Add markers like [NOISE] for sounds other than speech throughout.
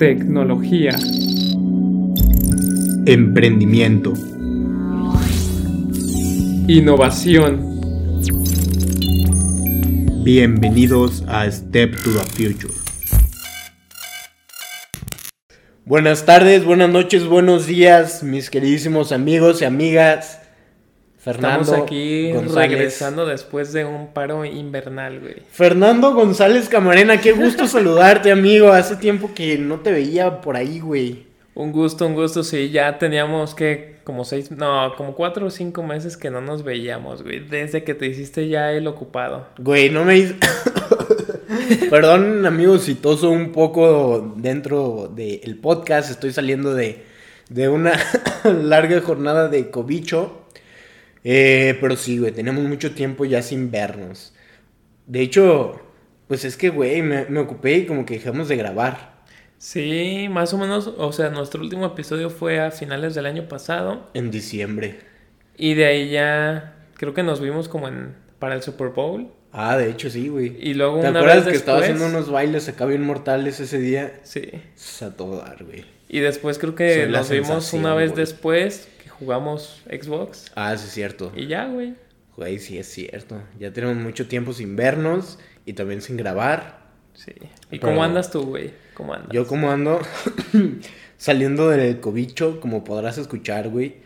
tecnología, emprendimiento, innovación. Bienvenidos a Step to the Future. Buenas tardes, buenas noches, buenos días, mis queridísimos amigos y amigas. Fernando Estamos aquí regresando después de un paro invernal, güey. Fernando González Camarena, qué gusto [LAUGHS] saludarte, amigo. Hace tiempo que no te veía por ahí, güey. Un gusto, un gusto, sí. Ya teníamos que como seis, no, como cuatro o cinco meses que no nos veíamos, güey. Desde que te hiciste ya el ocupado. Güey, no me hice... [COUGHS] Perdón, amigo, citoso un poco dentro del podcast. Estoy saliendo de, de una [COUGHS] larga jornada de cobicho. Eh, pero sí, güey, tenemos mucho tiempo ya sin vernos. De hecho, pues es que, güey, me, me ocupé y como que dejamos de grabar. Sí, más o menos, o sea, nuestro último episodio fue a finales del año pasado. En diciembre. Y de ahí ya, creo que nos vimos como en, para el Super Bowl. Ah, de hecho sí, güey. Y luego ¿Te acuerdas que estaba haciendo unos bailes acá bien mortales ese día? Sí. Es a todo dar, güey. Y después creo que nos vimos una vez después jugamos Xbox. Ah, sí es cierto. Y ya, güey. Güey, sí es cierto. Ya tenemos mucho tiempo sin vernos y también sin grabar. Sí. ¿Y cómo andas tú, güey? ¿Cómo andas? Yo como ando [COUGHS] saliendo del cobicho, como podrás escuchar, güey.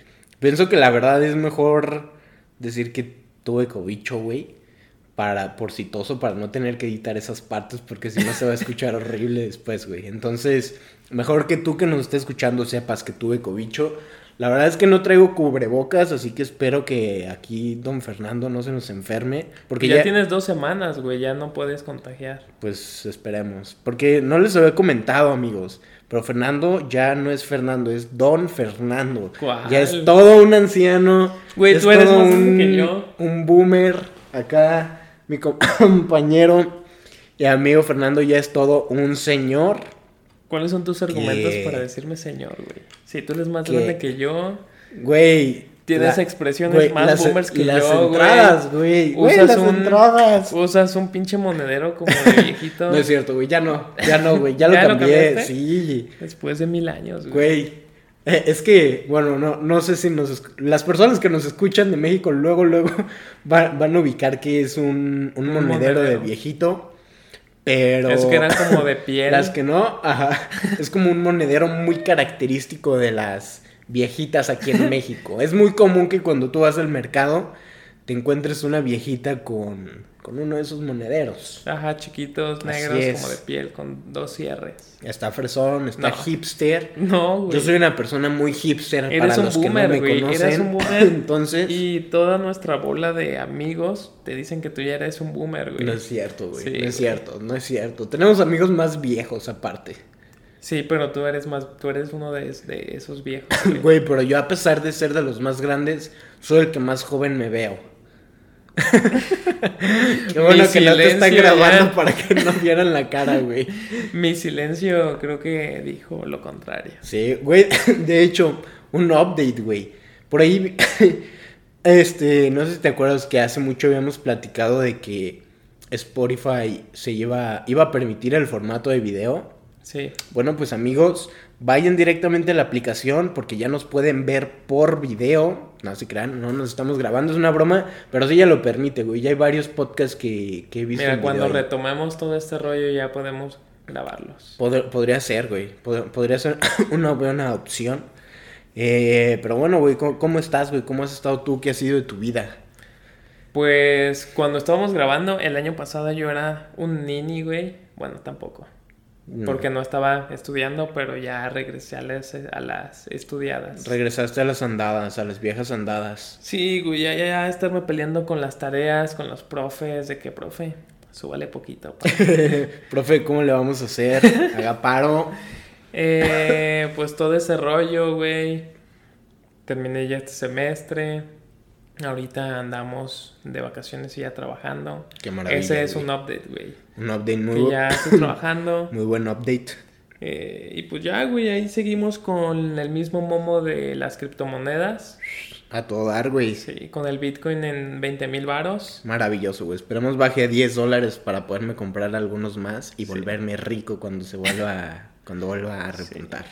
Pienso que la verdad es mejor decir que tuve cobicho, güey. Para, por citoso, para no tener que editar esas partes, porque si no se va a escuchar [LAUGHS] horrible después, güey. Entonces, mejor que tú que nos estés escuchando sepas que tuve cobicho. La verdad es que no traigo cubrebocas, así que espero que aquí don Fernando no se nos enferme. Porque ya, tienes dos semanas, güey, ya no puedes contagiar. Pues esperemos. Porque no les había comentado, amigos. Pero Fernando ya no es Fernando, es Don Fernando. Ya es todo un anciano. Güey, tú eres más un, que yo. Un boomer. Acá, mi [LAUGHS] compañero y amigo Fernando ya es todo un señor. ¿Cuáles son tus argumentos para decirme señor, güey? Si tú eres más grande que yo. Güey. Tienes expresiones más boomers que las yo, entradas, güey. Usas las un, entradas. Usas un pinche monedero como de [LAUGHS] viejito. no es cierto, güey. Ya no. Ya no, güey. Ya, lo [LAUGHS] cambié. sí. Después de mil años, güey. Güey. Eh, es que, bueno, no, no sé si nos... Las personas que nos escuchan de México luego, luego [LAUGHS] van, van a ubicar que es un, un, monedero, de viejito. Pero. Es que eran como de [LAUGHS] piel. Las que no, ajá. Es como un monedero muy característico de las viejitas aquí en [LAUGHS] México. Es muy común que cuando tú vas al mercado te encuentres una viejita con con uno de esos monederos. Ajá, chiquitos, negros, como de piel, con dos cierres. Está fresón, está hipster. No, güey. Yo soy una persona muy hipster Eres para un los boomer, que no me conocen. Eres un [LAUGHS] boomer. Entonces... Y toda nuestra bola de amigos te dicen que tú ya eres un boomer, güey. No es cierto, güey. no es cierto, no es cierto. Tenemos amigos más viejos aparte. Sí, pero tú eres más, tú eres uno de, de esos viejos. [LAUGHS] Güey, pero yo a pesar de ser de los más grandes, soy el que más joven me veo. [LAUGHS] Qué bueno que no te está grabando para que no vieran la cara, güey. [LAUGHS] Mi silencio creo que dijo lo contrario. Sí, güey. [LAUGHS] De hecho, un update, güey. Por ahí, este, no sé si te acuerdas que hace mucho habíamos platicado de que Spotify se lleva, iba a permitir el formato de video. Sí. Bueno, pues amigos, vayan directamente a la aplicación porque ya nos pueden ver por video. No se crean, no nos estamos grabando, es una broma, pero sí ya lo permite, güey. Ya hay varios podcasts que, que he visto. Mira, cuando retomemos todo este rollo ya podemos grabarlos. podría ser, güey. podría ser [LAUGHS] una buena opción. Eh, pero bueno, güey, ¿cómo, ¿cómo, estás, güey? ¿Cómo has estado tú? ¿Qué ha sido de tu vida? Pues cuando estábamos grabando el año pasado yo era un nini, güey. Bueno, tampoco. Porque no estaba estudiando, pero ya regresé a las, a las, estudiadas. Regresaste a las andadas, a las viejas andadas. Sí, güey, ya, ya, ya estarme peleando con las tareas, con los profes, de que, profe, súbale poquito. [LAUGHS] profe, ¿cómo le vamos a hacer? [LAUGHS] Haga paro. eh, pues todo ese rollo, güey. Terminé ya este semestre. Ahorita andamos de vacaciones y ya trabajando. Qué maravilla. Ese es un update, güey. Un update muy bueno. ya [LAUGHS] estoy trabajando. muy buen update. Eh, y pues ya, güey, ahí seguimos con el mismo momo de las criptomonedas. A todo dar, güey. Sí, con el Bitcoin en 20 mil varos. Maravilloso, güey. Esperemos baje a 10 dólares para poderme comprar algunos más y volverme rico cuando se vuelva [LAUGHS] cuando vuelva a repuntar.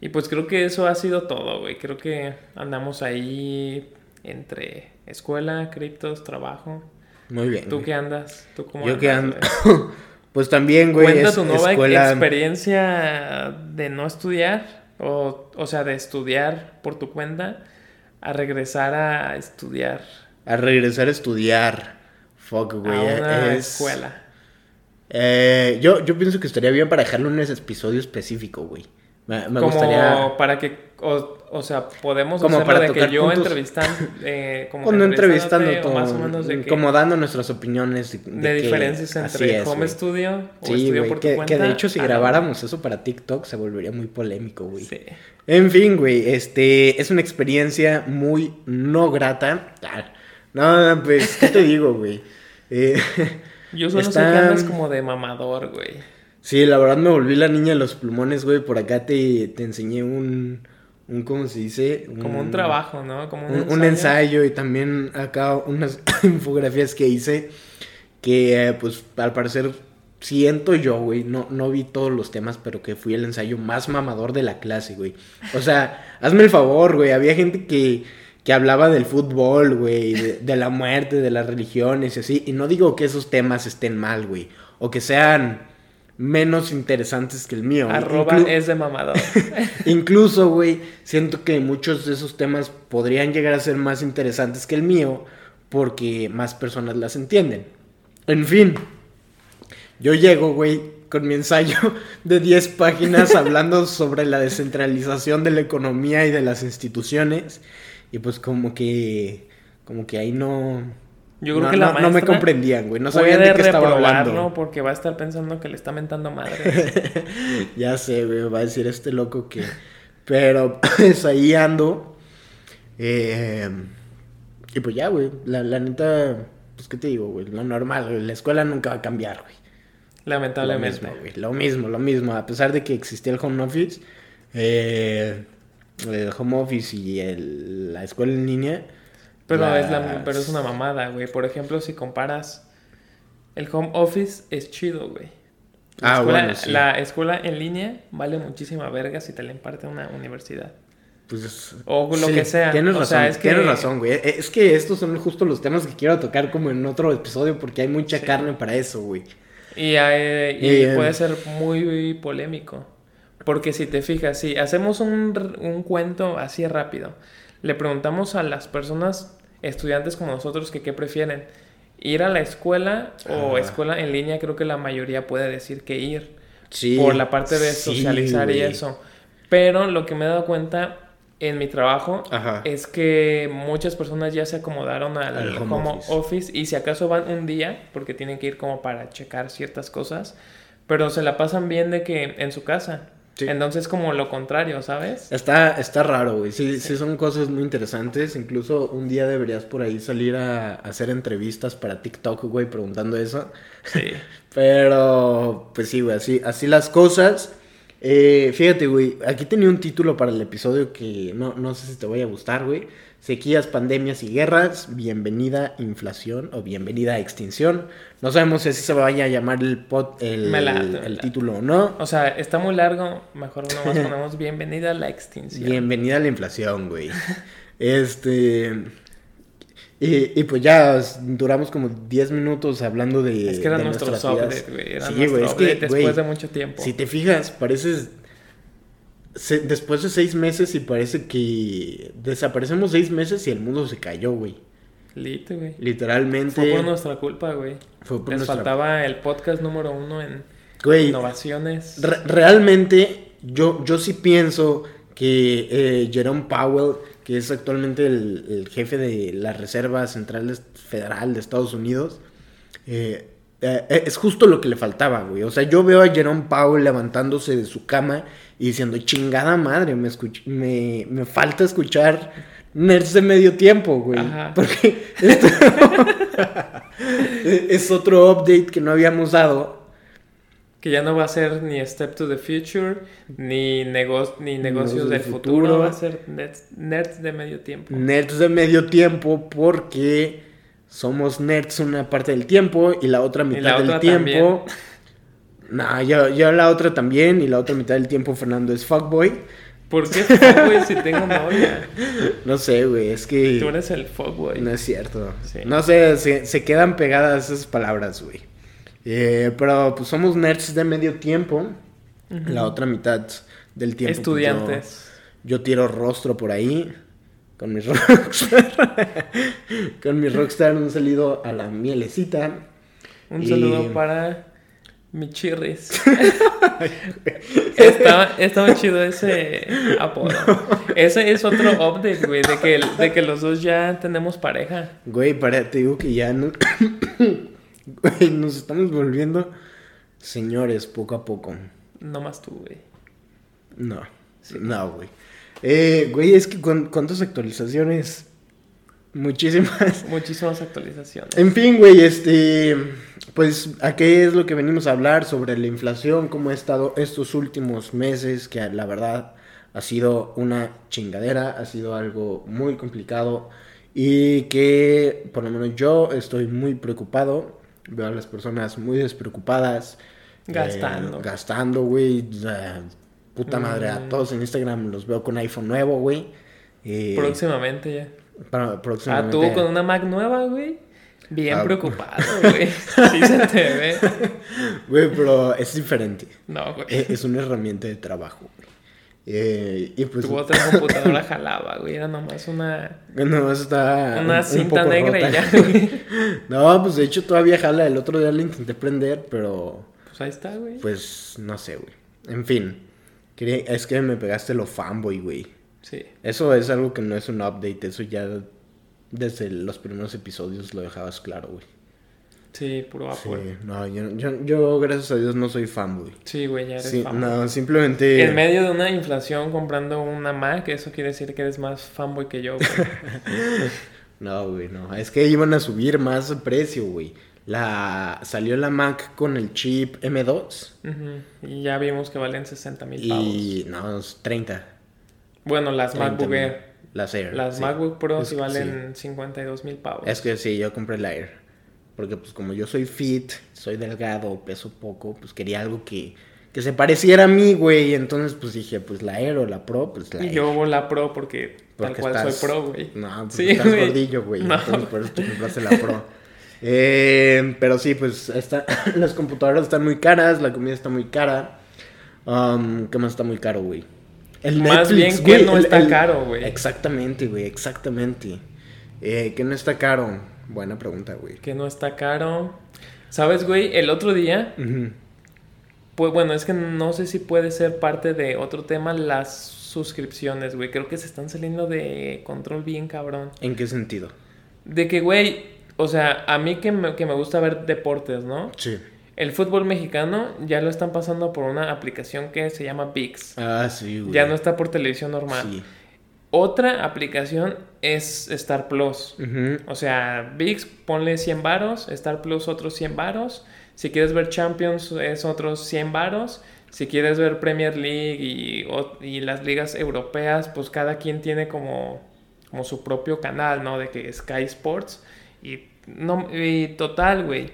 Y pues creo que eso ha sido todo, güey. Creo que andamos ahí entre escuela, criptos, trabajo. Muy bien. ¿Tú qué andas? ¿Tú cómo Yo andas, que ando. [LAUGHS] pues también, güey. Cuenta es- tu nueva escuela- experiencia de no estudiar, o, o sea, de estudiar por tu cuenta, a regresar a estudiar A regresar a estudiar. Fuck, güey. a una es- escuela. Eh, yo, yo pienso que estaría bien para dejarlo en ese episodio específico, güey. Me, me como gustaría. para que, o, o sea, podemos Como para de tocar [LAUGHS] que yo puntos. entrevistando, eh, como Cuando entrevistando todo, más o menos de que, como dando nuestras opiniones de, diferencias entre es, home güey. studio o Sí, estudio güey, por tu que, cuenta. que de hecho si grabáramos eso para TikTok se volvería muy polémico, güey. Sí. En fin, güey, este es una experiencia muy no grata. Ah, No, pues, ¿qué te [LAUGHS] digo, güey? Eh, Yo solo sé que andas como de mamador, güey. sí, la verdad me volví la niña de los plumones, güey. Por acá te, te enseñé un, un, ¿cómo se dice? Como un trabajo, ¿no? Como un, un, un ensayo y también acá unas [LAUGHS] infografías que hice que eh, pues al parecer siento yo, güey, no, no vi todos los temas, pero que fui el ensayo más mamador de la clase, güey. O sea, [LAUGHS] hazme el favor, güey, había gente que, que hablaba del fútbol, güey, de, de la muerte, de las religiones y así, y no digo que esos temas estén mal, güey, o que sean menos interesantes que el mío. Arroba Inclu- es de mamador. [LAUGHS] Incluso, güey, siento que muchos de esos temas podrían llegar a ser más interesantes que el mío porque más personas las entienden. En fin, yo llego, güey, con mi ensayo de 10 páginas hablando [LAUGHS] sobre la descentralización de la economía y de las instituciones y pues como que como que ahí no Yo creo no, que la no- no me comprendían, güey, no sabían de qué estaba hablando. porque va a estar pensando que le está mentando madre. [LAUGHS] ya sé, güey, va a decir este loco que... Pero [LAUGHS] pues ahí ando. Eh, y pues ya, güey, la, la neta, pues qué te digo, güey, lo normal, güey, la escuela nunca va a cambiar, güey. Lo Lamentablemente. mismo, güey, lo mismo, lo mismo. A pesar de que existía el home office, eh, el home office y el- la escuela en línea. Pero, las- es la, pero es una mamada, güey. Por ejemplo, si comparas, el home office es chido, güey. La, Ah, escuela, bueno, sí. la escuela en línea vale muchísima verga si te la imparte una universidad. Pues, O lo que sea. Tienes O razón, sea, es que- tienes razón, güey. Eh, Es que estos son justo los temas que quiero tocar como en otro episodio porque hay mucha Sí. carne para eso, güey. Y, eh, y Eh, puede ser muy polémico. Porque si te fijas, si hacemos un, un cuento así rápido, le preguntamos a las personas, estudiantes como nosotros, que qué prefieren, ir a la escuela o Ah. escuela en línea, creo que la mayoría puede decir que ir. Sí. por la parte de sí, socializar y eso. Pero lo que me he dado cuenta en mi trabajo Ajá. es que muchas personas ya se acomodaron al, Al home home, office. office. y si acaso van un día porque tienen que ir como para checar ciertas cosas, pero se la pasan bien de que en su casa. Sí. Entonces como lo contrario, ¿sabes? Está, está raro, güey. Sí, sí, son cosas muy interesantes. Incluso un día deberías por ahí salir a, a hacer entrevistas para TikTok, güey, preguntando eso. Sí. [LAUGHS] Pero, pues sí, güey, así, así las cosas. Eh, fíjate, güey, aquí tenía un título para el episodio que no, no sé si te vaya a gustar, güey. Sequías, pandemias y guerras, bienvenida inflación o bienvenida extinción. No sabemos si así se vaya a llamar el, pod- el, título o no. O sea, está muy largo, mejor nomás ponemos [LAUGHS] bienvenida a la extinción. Bienvenida a la inflación, güey. [LAUGHS] Este. Y, y pues ya duramos como 10 minutos hablando de. Es que era de nuestro güey. Era Sí, nuestro güey, es que, después de mucho tiempo. Si te fijas, pareces. Se- después de seis meses y parece que desaparecemos seis meses y el mundo se cayó, güey. Lit, güey. Literalmente. Fue por nuestra culpa, güey. fue por Les nuestra- faltaba el podcast número uno en Güey, innovaciones. Re- realmente, yo, yo sí pienso que eh, Jerome Powell, que es actualmente el, el jefe de la Reserva Central de- Federal de Estados Unidos, eh, eh, es justo lo que le faltaba, güey. O sea, yo veo a Jerome Powell levantándose de su cama y diciendo, chingada madre, me, me, me falta escuchar nerds de medio tiempo, güey. Ajá. [LAUGHS] Porque esto [LAUGHS] es otro update que no habíamos dado. Que ya no va a ser ni Step to the Future, ni, nego- ni negocios del futuro. futuro. Va a ser nerds, nerds de medio tiempo. Nerds de medio tiempo porque somos nerds una parte del tiempo y la otra mitad la del otra tiempo [LAUGHS] Nah, yo, yo la otra también, y la otra mitad del tiempo Fernando es fuckboy. ¿Por qué fuckboy si tengo novia? [LAUGHS] No sé, güey, es que... Tú eres el fuckboy. No es cierto. Sí. No sé, se, se quedan pegadas esas palabras, güey. Eh, pero pues somos nerds de medio tiempo. La otra mitad del tiempo. pues, Estudiantes. yo, yo tiro rostro por ahí. Con mis [LAUGHS] rockstar. con mis rockstar un salido a la mielecita. Un Y- saludo para mi chirris. [LAUGHS] estaba, estaba chido ese apodo. Ese es otro update, güey, de que, de que los dos ya tenemos pareja. Güey, para, te digo que ya no... [COUGHS] Güey, nos estamos volviendo señores poco a poco. No más tú, güey. No, no, güey. Eh, güey, es que ¿cuán- ¿cuántas actualizaciones? Muchísimas. [LAUGHS] Muchísimas actualizaciones. En fin, güey, este, pues, ¿a qué es lo que venimos a hablar sobre la inflación? ¿Cómo ha estado estos últimos meses? Que la verdad ha sido una chingadera, ha sido algo muy complicado y que por lo menos yo estoy muy preocupado. Veo a las personas muy despreocupadas. eh, Gastando. gastando, güey. puta madre, a Mm. todos en Instagram los veo con iPhone nuevo, güey. Eh, Próximamente ya. Para- Ah, tú con una Mac nueva, güey. Bien Ah. preocupado, güey. [LAUGHS] Sí se te ve. Güey, pero es diferente. No, güey. Eh, Es una herramienta de trabajo, güey. Eh, y pues. Tu otra computadora jalaba, güey. Era nomás una, No, está. una un- un cinta negra rota. y ya, [LAUGHS] güey. No, pues de hecho todavía jala. El otro día la intenté prender, pero. Pues ahí está, güey. Pues no sé, güey. En fin. Es que me pegaste lo fanboy, güey. Sí. Eso es algo que no es un update. Eso ya desde los primeros episodios lo dejabas claro, güey. Sí, puro Sí, Apple. no, yo, yo, yo, gracias a Dios no soy fanboy. Sí, güey, ya eres Sí, fanboy. no, simplemente. En medio de una inflación comprando una Mac, eso quiere decir que eres más fanboy que yo, güey. [LAUGHS] No, güey, no. Es que iban a subir más precio, güey. La... Salió la Mac con el chip M2 Ujú. Y ya vimos que valen 60 mil pavos. y... No, es 30. Bueno, las 30 MacBook. Air. Las Air. Las sí. MacBook Pro sí valen 52 mil pavos. Es que sí, yo compré la Air. Porque pues como yo soy fit, soy delgado, peso poco, pues quería algo que, que se pareciera a mí, güey. Entonces pues dije, pues la Air o la Pro, pues la Y Air. yo la Pro porque, tal cual estás- soy pro, güey. No, pues Sí, estás güey. gordillo, güey. No. Entonces por eso te compraste la Pro. [LAUGHS] Eh, pero sí, pues está, [LAUGHS] las computadoras están muy caras, la comida está muy cara. Um, ¿Qué más está muy caro, güey? El Más bien que güey, no el- está el- caro, güey. Exactamente, güey, exactamente. Eh, ¿Qué no está caro? Buena pregunta, güey. Que no está caro. ¿Sabes, güey? El otro día, pues bueno, es que no sé si puede ser parte de otro tema las suscripciones, güey. Creo que se están saliendo de control bien cabrón. ¿En qué sentido? De que, güey, o sea, a mí que me, que me gusta ver deportes, ¿no? Sí. El fútbol mexicano ya lo están pasando por una aplicación que se llama VIX. Ah, sí, güey. Ya no está por televisión normal. Sí. Otra aplicación es Star Plus. O sea, VIX, ponle 100 varos, Star Plus otros 100 varos. Si quieres ver Champions es otros 100 varos. Si quieres ver Premier League y, las ligas europeas, pues cada quien tiene como, como su propio canal, ¿no? De que Sky Sports. Y, no, y total, güey.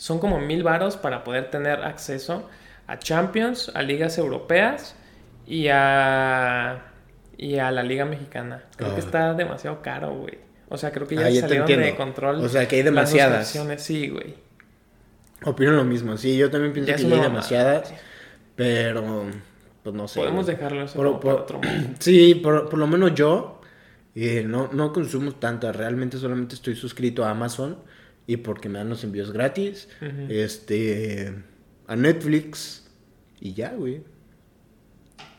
Son como mil varos para poder tener acceso a Champions, a ligas europeas y a, y a la liga mexicana. Creo que Ah. está demasiado caro, güey. O sea, creo que ya Ah, salieron de control. O sea, que hay demasiadas. Sí, güey. Opino lo mismo. Sí, yo también pienso Ya que hay demasiadas. Pero, pues no sé. Podemos güey. dejarlo eso Por- por- otro momento. [CLEARS THROAT] Sí, por, por lo menos yo eh, no, no consumo tantas. Realmente solamente estoy suscrito a Amazon y porque me dan los envíos gratis. Este, a Netflix y ya, güey.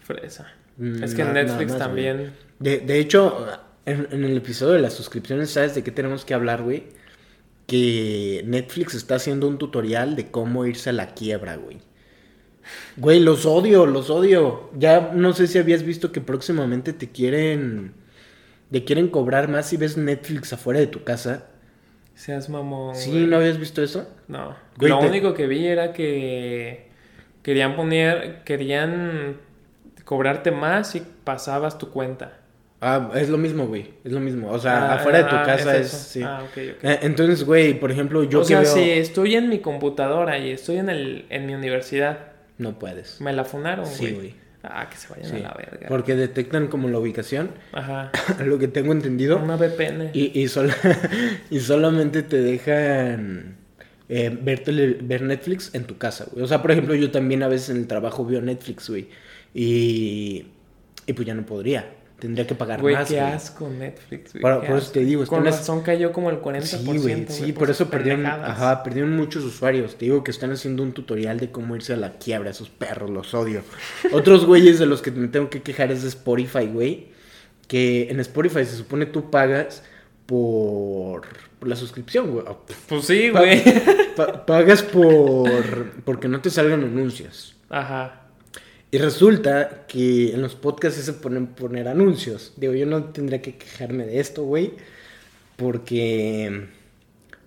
Fresa. Mm, es que na- Netflix güey. también. De, de hecho, en, en el episodio de las suscripciones, ¿sabes de qué tenemos que hablar, güey? Que Netflix está haciendo un tutorial de cómo irse a la quiebra, güey. Güey, los odio, los odio. Ya no sé si habías visto que próximamente te quieren. Te quieren cobrar más si ves Netflix afuera de tu casa. Seas mamón. Sí, güey. ¿no habías visto eso? No. Güey, Lo te- único que vi era que querían poner, querían cobrarte más si pasabas tu cuenta. Ah, es lo mismo, güey. Es lo mismo. O sea, Ah, afuera de tu ah, casa es es. eso. sí. Ah, ok, ok. Eh, Entonces, güey, por ejemplo, yo o que sea, veo. si estoy en mi computadora y estoy en el en mi universidad, No puedes. me la funaron, Sí, güey. Ah, que se vayan Sí. a la verga. Porque detectan como la ubicación, Ajá. [LAUGHS] lo que tengo entendido. Una VPN. Y, y, sol- [LAUGHS] y solamente te dejan eh, ver, tele- ver Netflix en tu casa, güey. O sea, por ejemplo, yo también a veces en el trabajo veo Netflix, güey. Y, y pues ya no podría. Tendría que pagar Güey, más. qué güey. asco Netflix, güey. Por- eso te digo, Con las- razón cayó como el 40%. Sí, güey, sí, por eso perdieron, ajá, perdieron muchos usuarios. Te digo que están haciendo un tutorial de cómo irse a la quiebra, esos perros, los odio. [LAUGHS] Otros güeyes de los que me tengo que quejar es de Spotify, güey. Que en Spotify se supone tú pagas por, por la suscripción, güey. Pues sí, Pa- güey. Pa- pagas por porque no te salgan anuncios. Ajá. Y resulta que en los podcasts se ponen poner anuncios. Digo, yo no tendría que quejarme de esto, güey. Porque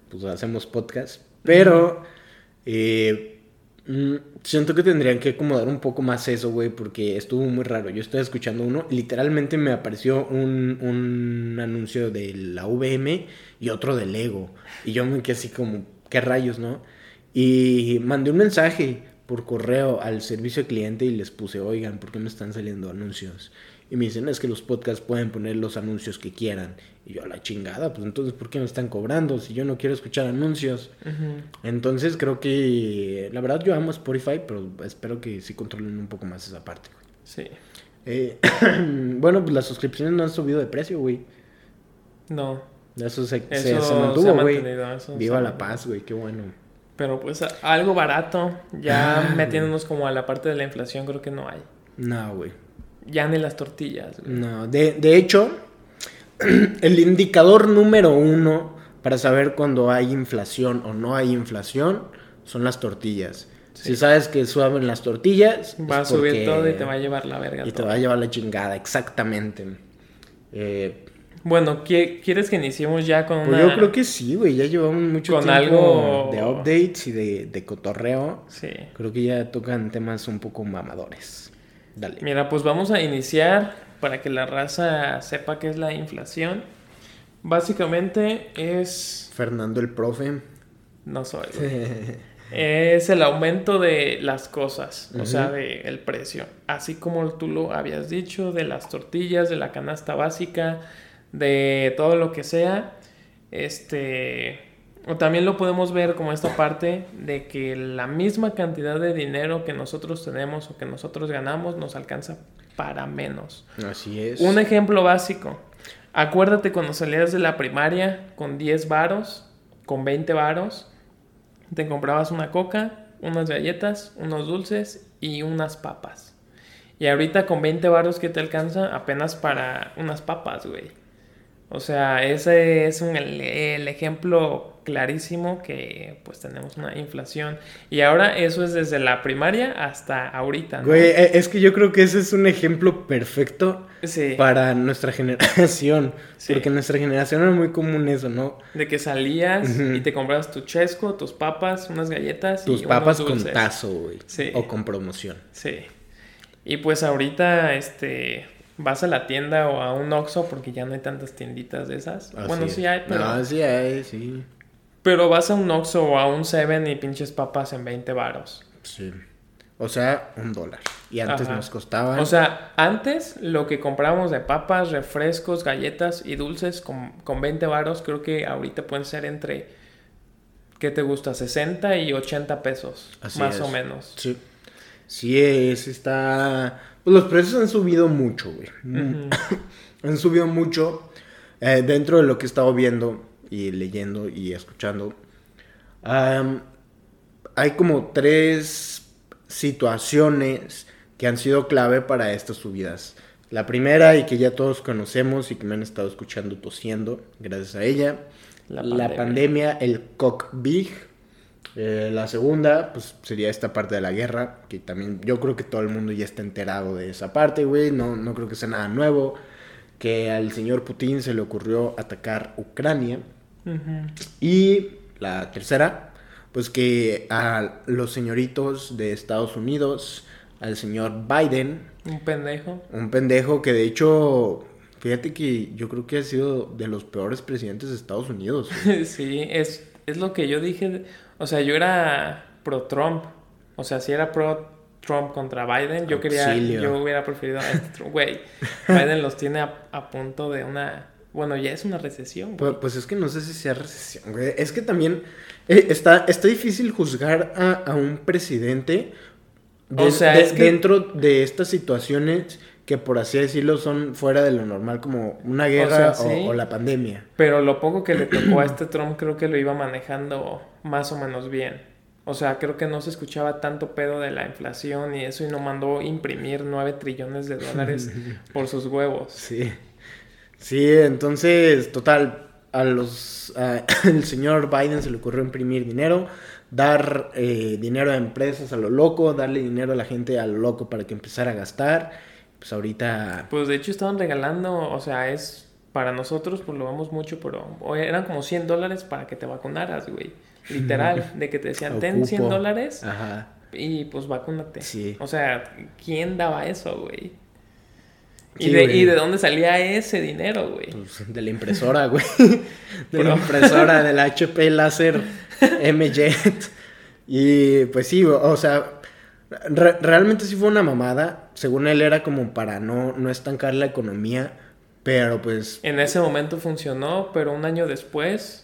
pues hacemos podcast. Pero eh, mm, siento que tendrían que acomodar un poco más eso, güey. Porque estuvo muy raro. Yo estaba escuchando uno. Literalmente me apareció un, un anuncio de la VM y otro de Lego. Y yo me quedé así como, ¿qué rayos, no? Y mandé un mensaje por correo al servicio de cliente y les puse, oigan, ¿por qué me están saliendo anuncios? Y me dicen, es que los podcasts pueden poner los anuncios que quieran. Y yo, a la chingada, pues entonces, ¿por qué me están cobrando si yo no quiero escuchar anuncios? Entonces creo que, la verdad, yo amo Spotify, pero espero que sí controlen un poco más esa parte. güey. Sí. Eh, [COUGHS] bueno, pues las suscripciones no han subido de precio, güey. No. Eso se, se- Eso se se mantuvo, güey. Viva se la paz, güey, qué bueno. Pero pues algo barato, ya Ah, metiéndonos como a la parte de la inflación, creo que no hay. No, güey. Ya ni las tortillas. No, de, de hecho, [CLEARS THROAT] el indicador número uno para saber cuando hay inflación o no hay inflación son las tortillas. Sí. Si sabes que suben las tortillas, Va a subir todo y te va a llevar la verga. y te todo. va a llevar la chingada, exactamente. Eh, Bueno, ¿qui- ¿quieres que iniciemos ya con pues una... yo creo que sí, güey, ya llevamos mucho Con tiempo algo- de updates y de, de cotorreo. Sí. Creo que ya tocan temas un poco mamadores. Dale. Mira, pues vamos a iniciar para que la raza sepa qué es la inflación. Básicamente es... Fernando el profe. No soy. [LAUGHS] Es el aumento de las cosas, o sea, del precio. Así como tú lo habías dicho, de las tortillas, de la canasta básica, de todo lo que sea. Este. O también lo podemos ver como esta parte de que la misma cantidad de dinero que nosotros tenemos o que nosotros ganamos nos alcanza para menos. Así es. Un ejemplo básico. Acuérdate cuando salías de la primaria con 10 varos, con 20 varos, te comprabas una coca, unas galletas, unos dulces y unas papas. Y ahorita con 20 varos que te alcanza apenas para unas papas, güey. O sea, ese es un- el, el ejemplo clarísimo que pues tenemos una inflación. Y ahora eso es desde la primaria hasta ahorita. ¿no? Güey, eh, es que yo creo que ese es un ejemplo perfecto Sí. para nuestra generación. Sí. Porque en nuestra generación era muy común eso, ¿no? De que salías y te comprabas tu chesco, tus papas, unas galletas Tus y papas unos con tazo, güey. Sí. O con promoción. Sí. Y pues ahorita, este, vas a la tienda o a un Oxxo porque ya no hay tantas tienditas de esas. Así bueno, sí hay, pero, No, sí hay, sí. pero vas a un Oxxo o a un Seven y pinches papas en 20 varos. Sí. O sea, un dólar. Y antes Ajá. nos costaban. O sea, antes lo que comprábamos de papas, refrescos, galletas y dulces con, con 20 varos, creo que ahorita pueden ser entre, ¿qué te gusta? 60 y 80 pesos, Así más es. o menos. Sí. Sí es, está... Pues los precios han subido mucho, güey. [COUGHS] Han subido mucho eh, dentro de lo que he estado viendo y leyendo y escuchando. hay como tres situaciones que han sido clave para estas subidas. La primera y que ya todos conocemos y que me han estado escuchando tosiendo gracias a ella. La La, pandemia. pandemia, el COVID. Eh, la segunda, pues sería esta parte de la guerra, que también yo creo que todo el mundo ya está enterado de esa parte, güey. No, no creo que sea nada nuevo. Que al señor Putin se le ocurrió atacar Ucrania. Y la tercera, pues que a los señoritos de Estados Unidos, al señor Biden, Un pendejo. un pendejo que de hecho Fíjate que yo creo que ha sido de los peores presidentes de Estados Unidos. [LAUGHS] sí, es, es lo que yo dije. O sea, yo era pro Trump. O sea, si era pro Trump contra Biden, yo quería, yo hubiera preferido a este Trump. Güey, Biden los tiene a, punto de una. Bueno, ya es una recesión. Pues, pues, es que no sé si sea recesión, güey. Es que también eh, está, está difícil juzgar a, a un presidente o sea, es dentro de estas situaciones que por así decirlo son fuera de lo normal como una guerra o, la pandemia. Pero lo poco que le tocó a [CLEARS THROAT] este Trump creo que lo iba manejando más o menos bien. O sea, creo que no se escuchaba tanto pedo de la inflación y eso y no mandó imprimir 9 trillones de dólares [LAUGHS] por sus huevos. Sí. Sí, entonces, total, a los al [CLEARS THROAT] señor Biden se le ocurrió imprimir dinero dar eh, dinero a empresas a lo loco, darle dinero a la gente a lo loco para que empezara a gastar. Pues ahorita... Pues de hecho estaban regalando, o sea, es para nosotros, pues lo vemos mucho, pero eran como 100 dólares para que te vacunaras, güey. [LAUGHS] Literal, de que te decían, ten 100 dólares Ajá. y pues vacúnate. Sí. O sea, ¿quién daba eso, güey? ¿Y, de, ¿Y, de, dónde salía ese dinero, güey? Pues de la impresora, [LAUGHS] güey. [LAUGHS] De la impresora del HP láser M-Jet. Y pues sí, o sea, realmente sí fue una mamada. Según él era como para no, no estancar la economía. Pero pues... En ese momento funcionó, pero un año después...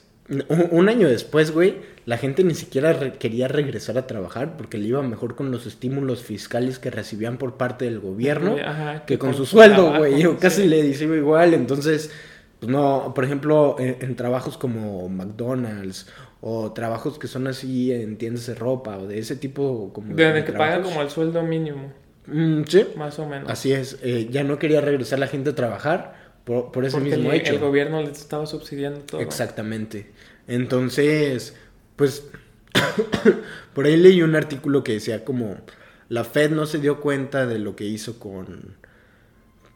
Un, año después, güey, la gente ni siquiera quería regresar a trabajar porque le iba mejor con los estímulos fiscales que recibían por parte del gobierno que, con, su sueldo, güey. Yo casi le decía igual. Entonces, pues no, por ejemplo, en, trabajos como McDonald's o trabajos que son así en tiendas de ropa o de ese tipo como de, que pagan como el sueldo mínimo. Mm, sí. Más o menos. Así es. Eh, ya no quería regresar la gente a trabajar por, por ese mismo el, hecho. el gobierno les estaba subsidiando todo. Exactamente. Entonces pues [COUGHS] por ahí leí un artículo que decía como la Fed no se dio cuenta de lo que hizo con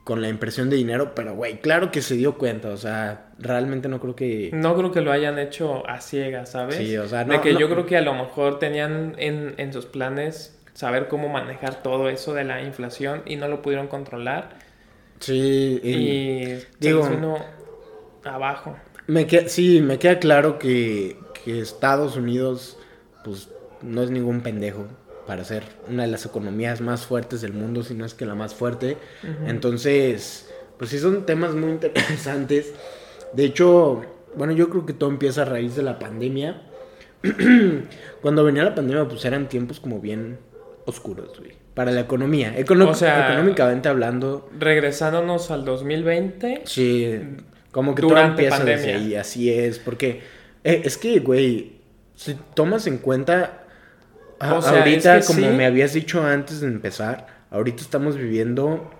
con la impresión de dinero, pero güey, claro que se dio cuenta, o sea, realmente no creo que... No creo que lo hayan hecho a ciegas, ¿sabes? Sí, o sea, no, De que yo creo que a lo mejor tenían en, en sus planes saber cómo manejar todo eso de la inflación y no lo pudieron controlar. Sí, y, digo, vino abajo. Me sí, me queda claro que, que Estados Unidos, pues, no es ningún pendejo para ser una de las economías más fuertes del mundo, si no es que la más fuerte. Entonces, pues sí son temas muy interesantes. De hecho, bueno, yo creo que todo empieza a raíz de la pandemia. [CLEARS THROAT] Cuando venía la pandemia, pues eran tiempos como bien oscuros, güey. Para la economía. o sea, económicamente hablando. Regresándonos al 2020. Sí, como que todo empieza desde ahí, así es. Porque eh, es que, güey, si tomas en cuenta ahorita, como me habías dicho antes de empezar, ahorita estamos viviendo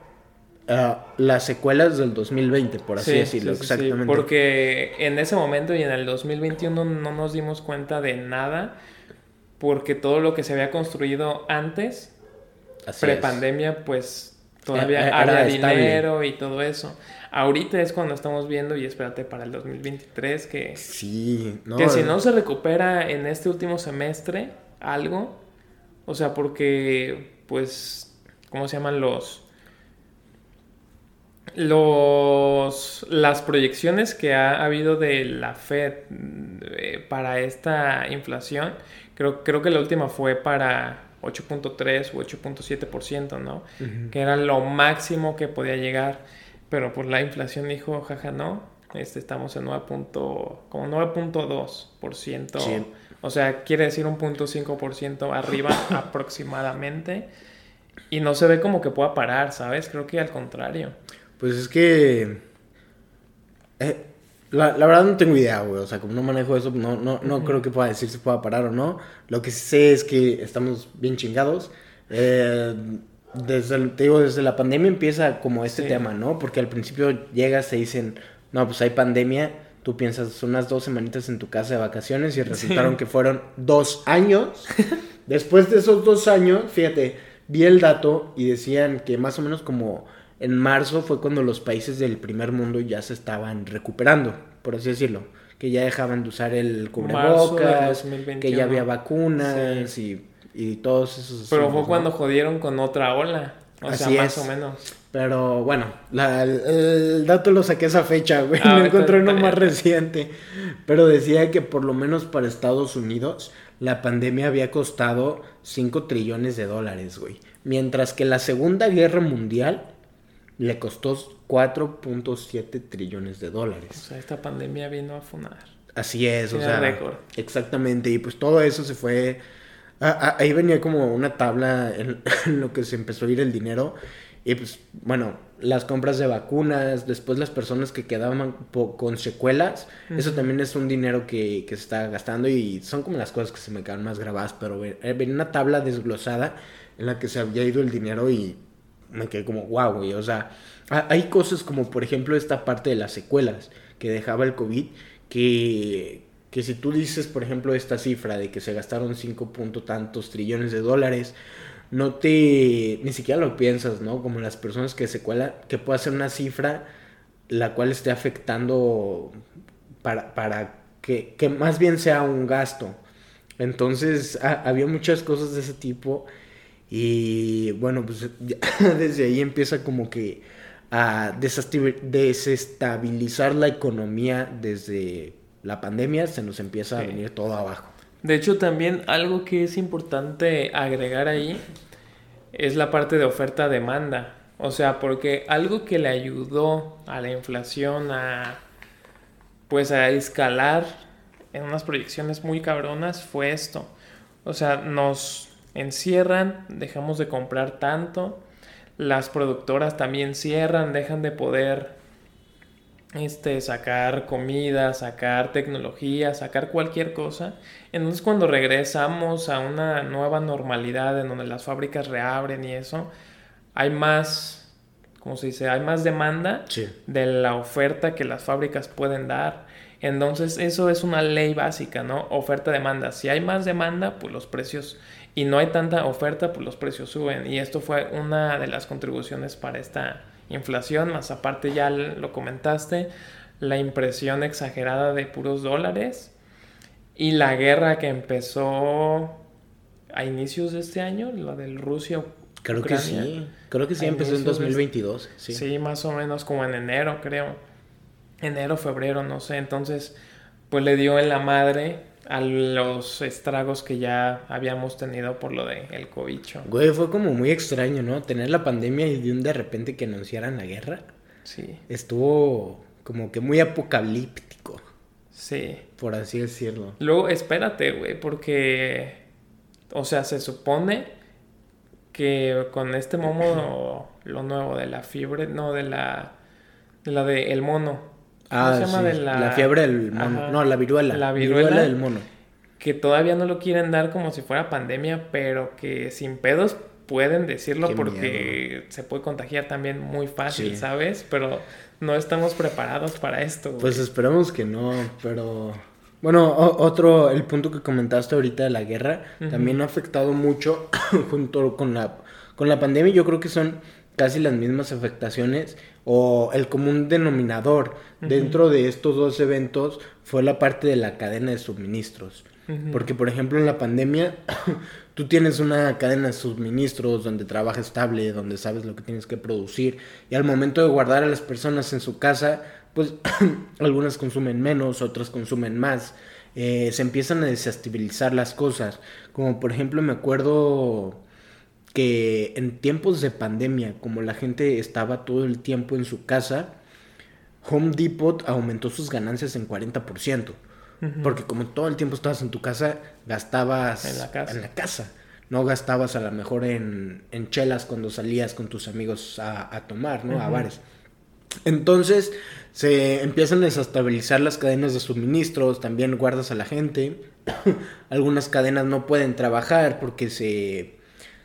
ah, las secuelas del 2020, por así decirlo, exactamente. porque en ese momento y en el 2021 no nos dimos cuenta de nada, porque todo lo que se había construido antes, prepandemia, pues todavía había dinero y todo eso. Ahorita es cuando estamos viendo, y espérate para el 2023, que, sí, que si no se recupera en este último semestre, algo. O sea, porque, pues, ¿cómo se llaman los... Los, las proyecciones que ha habido de la Fed eh, para esta inflación, creo, creo que la última fue para 8.3 o 8.7%, ¿no? Que era lo máximo que podía llegar. Pero por la inflación dijo, jaja, no, este, estamos en 9. como 9.2%. Sí. O sea, quiere decir un punto 5% arriba [COUGHS] aproximadamente. Y no se ve como que pueda parar, ¿sabes? Creo que al contrario. Pues es que... Eh, la, verdad no tengo idea, güey. O sea, como no manejo eso, no, no, no creo que pueda decir si pueda parar o no. Lo que sé es que estamos bien chingados. Eh, desde, te digo, desde la pandemia empieza como este tema, ¿no? Porque al principio llegas, se dicen, no, pues hay pandemia tú piensas unas dos semanitas en tu casa de vacaciones y resultaron que fueron dos años. [LAUGHS] Después de esos dos años, fíjate, vi el dato y decían que más o menos como en marzo fue cuando los países del primer mundo ya se estaban recuperando, por así decirlo. Que ya dejaban de usar el cubrebocas, que ya había vacunas y, y, todos esos... Pero fue cuando jodieron con otra ola. O sea, más o menos. Pero bueno, el, dato lo saqué esa fecha, güey. Ah, [LAUGHS] no encontré uno más reciente. Pero decía que por lo menos para Estados Unidos la pandemia había costado 5 trillones de dólares, güey. Mientras que la Segunda Guerra Mundial le costó 4.7 trillones de dólares. O sea, esta pandemia vino a funar. Así es, o sea. Récord. Exactamente, y pues todo eso se fue. ahí venía como una tabla [LAUGHS] en, lo que se empezó a ir el dinero. Y pues, bueno, las compras de vacunas, después las personas que quedaban con secuelas, eso también es un dinero que, que, se está gastando y son como las cosas que se me quedan más grabadas, pero venía una tabla desglosada en la que se había ido el dinero y me quedé como, wow, güey, o sea, hay cosas como por ejemplo esta parte de las secuelas que dejaba el COVID, que, que si tú dices, por ejemplo, esta cifra de que se gastaron 5 punto tantos trillones de dólares, no te, ni siquiera lo piensas, ¿no? Como las personas que secuela, que pueda ser una cifra la cual esté afectando para, para que, que más bien sea un gasto. Entonces, había muchas cosas de ese tipo y bueno, pues [LAUGHS] desde ahí empieza como que a desestabilizar la economía desde la pandemia, se nos empieza a venir todo abajo. De hecho, también algo que es importante agregar ahí es la parte de oferta-demanda. O sea, porque algo que le ayudó a la inflación a pues a escalar en unas proyecciones muy cabronas fue esto. O sea, nos encierran, dejamos de comprar tanto, las productoras también cierran, dejan de poder este, sacar comida, sacar tecnología, sacar cualquier cosa. Entonces cuando regresamos a una nueva normalidad en donde las fábricas reabren y eso, hay más, ¿cómo se dice? Hay más demanda de la oferta que las fábricas pueden dar. Entonces eso es una ley básica, ¿no? Oferta-demanda. Si hay más demanda, pues los precios y no hay tanta oferta, pues los precios suben. Y esto fue una de las contribuciones para esta inflación, más aparte ya lo comentaste, la impresión exagerada de puros dólares y la guerra que empezó a inicios de este año, la del Rusia. Creo que sí, creo que sí empezó en 2022. Sí. sí, más o menos como en enero, creo. Enero, febrero, no sé. Entonces, pues le dio en la madre a los estragos que ya habíamos tenido por lo de el cobicho. Güey, fue como muy extraño, ¿no? Tener la pandemia y de un de repente que anunciaran la guerra. Sí. Estuvo como que muy apocalíptico. Sí. Por así decirlo. Luego, espérate, güey, porque, o sea, se supone que con este momo, [CLEARS THROAT] lo nuevo de la fiebre, no, de la, de la de el mono, Ah, se llama? De la... fiebre del mono. No, la viruela. La viruela, del mono. Que todavía no lo quieren dar como si fuera pandemia, pero que sin pedos pueden decirlo porque se puede contagiar también muy fácil, ¿sabes? Pero no estamos preparados para esto. Pues esperamos que no, pero... Bueno, otro, el punto que comentaste ahorita de la guerra, también ha afectado mucho [COUGHS] junto con la, con la pandemia. Yo creo que son casi las mismas afectaciones o el común denominador dentro de estos dos eventos fue la parte de la cadena de suministros. Porque, por ejemplo, en la pandemia, tú tienes una cadena de suministros donde trabaja estable, donde sabes lo que tienes que producir, y al momento de guardar a las personas en su casa, pues [CLEARS THROAT] algunas consumen menos, otras consumen más. Eh, se empiezan a desestabilizar las cosas. Como por ejemplo, me acuerdo que en tiempos de pandemia, como la gente estaba todo el tiempo en su casa, Home Depot aumentó sus ganancias en 40%. Porque como todo el tiempo estabas en tu casa, gastabas en la casa. No gastabas a lo mejor en, en chelas cuando salías con tus amigos a, tomar, ¿no? A bares. Entonces se empiezan a desestabilizar las cadenas de suministros, también guardas a la gente. [COUGHS] Algunas cadenas no pueden trabajar porque se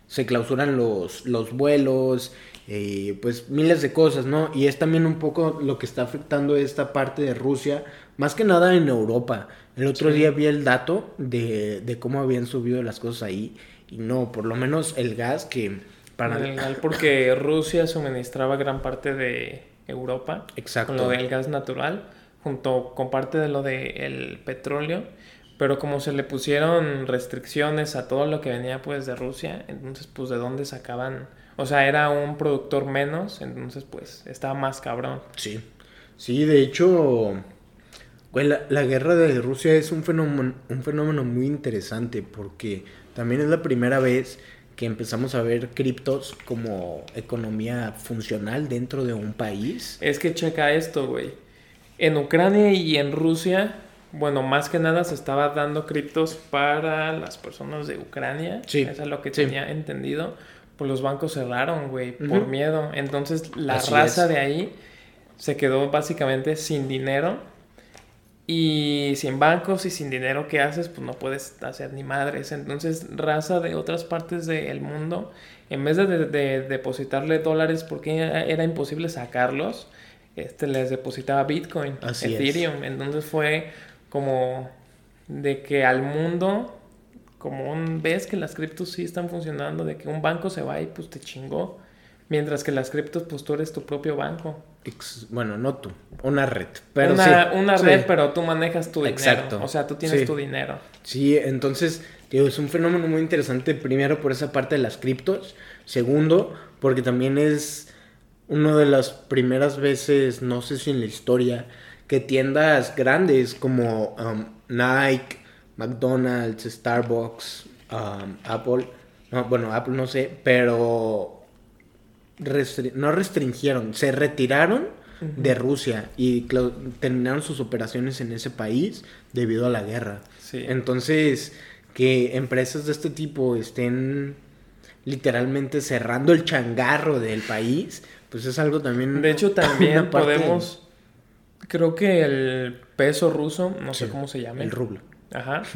se clausuran los, los vuelos, eh, pues miles de cosas, ¿no? Y es también un poco lo que está afectando esta parte de Rusia, más que nada en Europa. El otro día vi el dato de, de, cómo habían subido las cosas ahí y no, por lo menos el gas que para... El [LAUGHS] porque Rusia suministraba gran parte de Europa. Exacto. Con lo del gas natural, junto con parte de lo del petróleo pero como se le pusieron restricciones a todo lo que venía pues de Rusia, entonces pues de dónde sacaban O sea, era un productor menos, entonces pues estaba más cabrón. Sí. Sí, de hecho, güey, la, la guerra de Rusia es un fenómeno, un fenómeno muy interesante porque también es la primera vez que empezamos a ver criptos como economía funcional dentro de un país. Es que checa esto, güey. En Ucrania y en Rusia, bueno, más que nada se estaba dando criptos para las personas de Ucrania. Sí, Eso es lo que sí. tenía entendido. Pues los bancos cerraron, güey, por miedo. Entonces la Así raza es. de ahí se quedó básicamente sin dinero. Y sin bancos y sin dinero que haces, pues no puedes hacer ni madres. Entonces, raza de otras partes del mundo, en vez de, de- de depositarle dólares porque era, imposible sacarlos, este les depositaba Bitcoin, Así es. Ethereum. Entonces fue como de que al mundo, como un, ves que las criptos sí están funcionando, de que un banco se va y pues te chingó. Mientras que las criptos, pues tú eres tu propio banco. Ex- bueno, no tú, una red. Pero una sí, una sí. red, pero tú manejas tu dinero. Exacto. O sea, tú tienes Sí. tu dinero. Sí, entonces, es un fenómeno muy interesante, primero por esa parte de las criptos, segundo, porque también es una de las primeras veces, no sé si en la historia, que tiendas grandes como um, Nike, McDonald's, Starbucks, um, Apple, no, bueno, Apple no sé, pero restri- no restringieron, se retiraron de Rusia y terminaron sus operaciones en ese país debido a la guerra. Sí. Entonces, que empresas de este tipo estén literalmente cerrando el changarro del país, pues es algo también... De hecho, [COUGHS] también podemos. Creo que el peso ruso, no sé cómo se llama. El rublo. Ajá. [LAUGHS]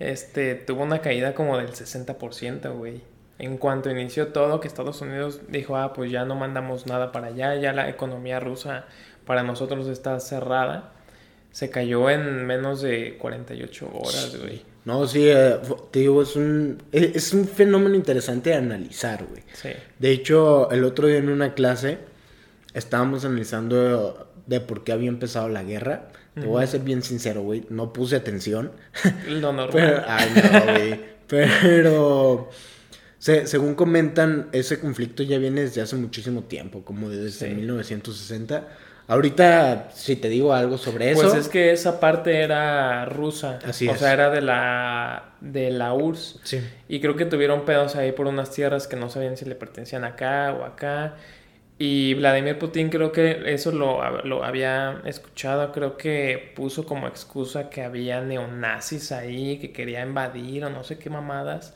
Este, tuvo una caída como del 60%, güey. En cuanto inició todo, que Estados Unidos dijo, ah, pues ya no mandamos nada para allá, ya la economía rusa para nosotros está cerrada. Se cayó en menos de 48 horas, güey. No, sí, eh, te digo, es un, e- es un fenómeno interesante de analizar, güey. Sí. De hecho, el otro día en una clase estábamos analizando de por qué había empezado la guerra. Te voy a ser bien sincero, güey, no puse atención. Lo [LAUGHS] normal. Pero, ay, no, güey. [LAUGHS] Pero, se- según comentan, ese conflicto ya viene desde hace muchísimo tiempo, como desde Sí. 1960. Ahorita, si te digo algo sobre eso, Pues es que esa parte era rusa. Así o es. sea, era de la, de la URSS. sí, Y creo que tuvieron pedos ahí por unas tierras que no sabían si le pertenecían acá o acá. Y Vladimir Putin creo que eso lo, lo había escuchado, creo que puso como excusa que había neonazis ahí, que quería invadir o no sé qué mamadas.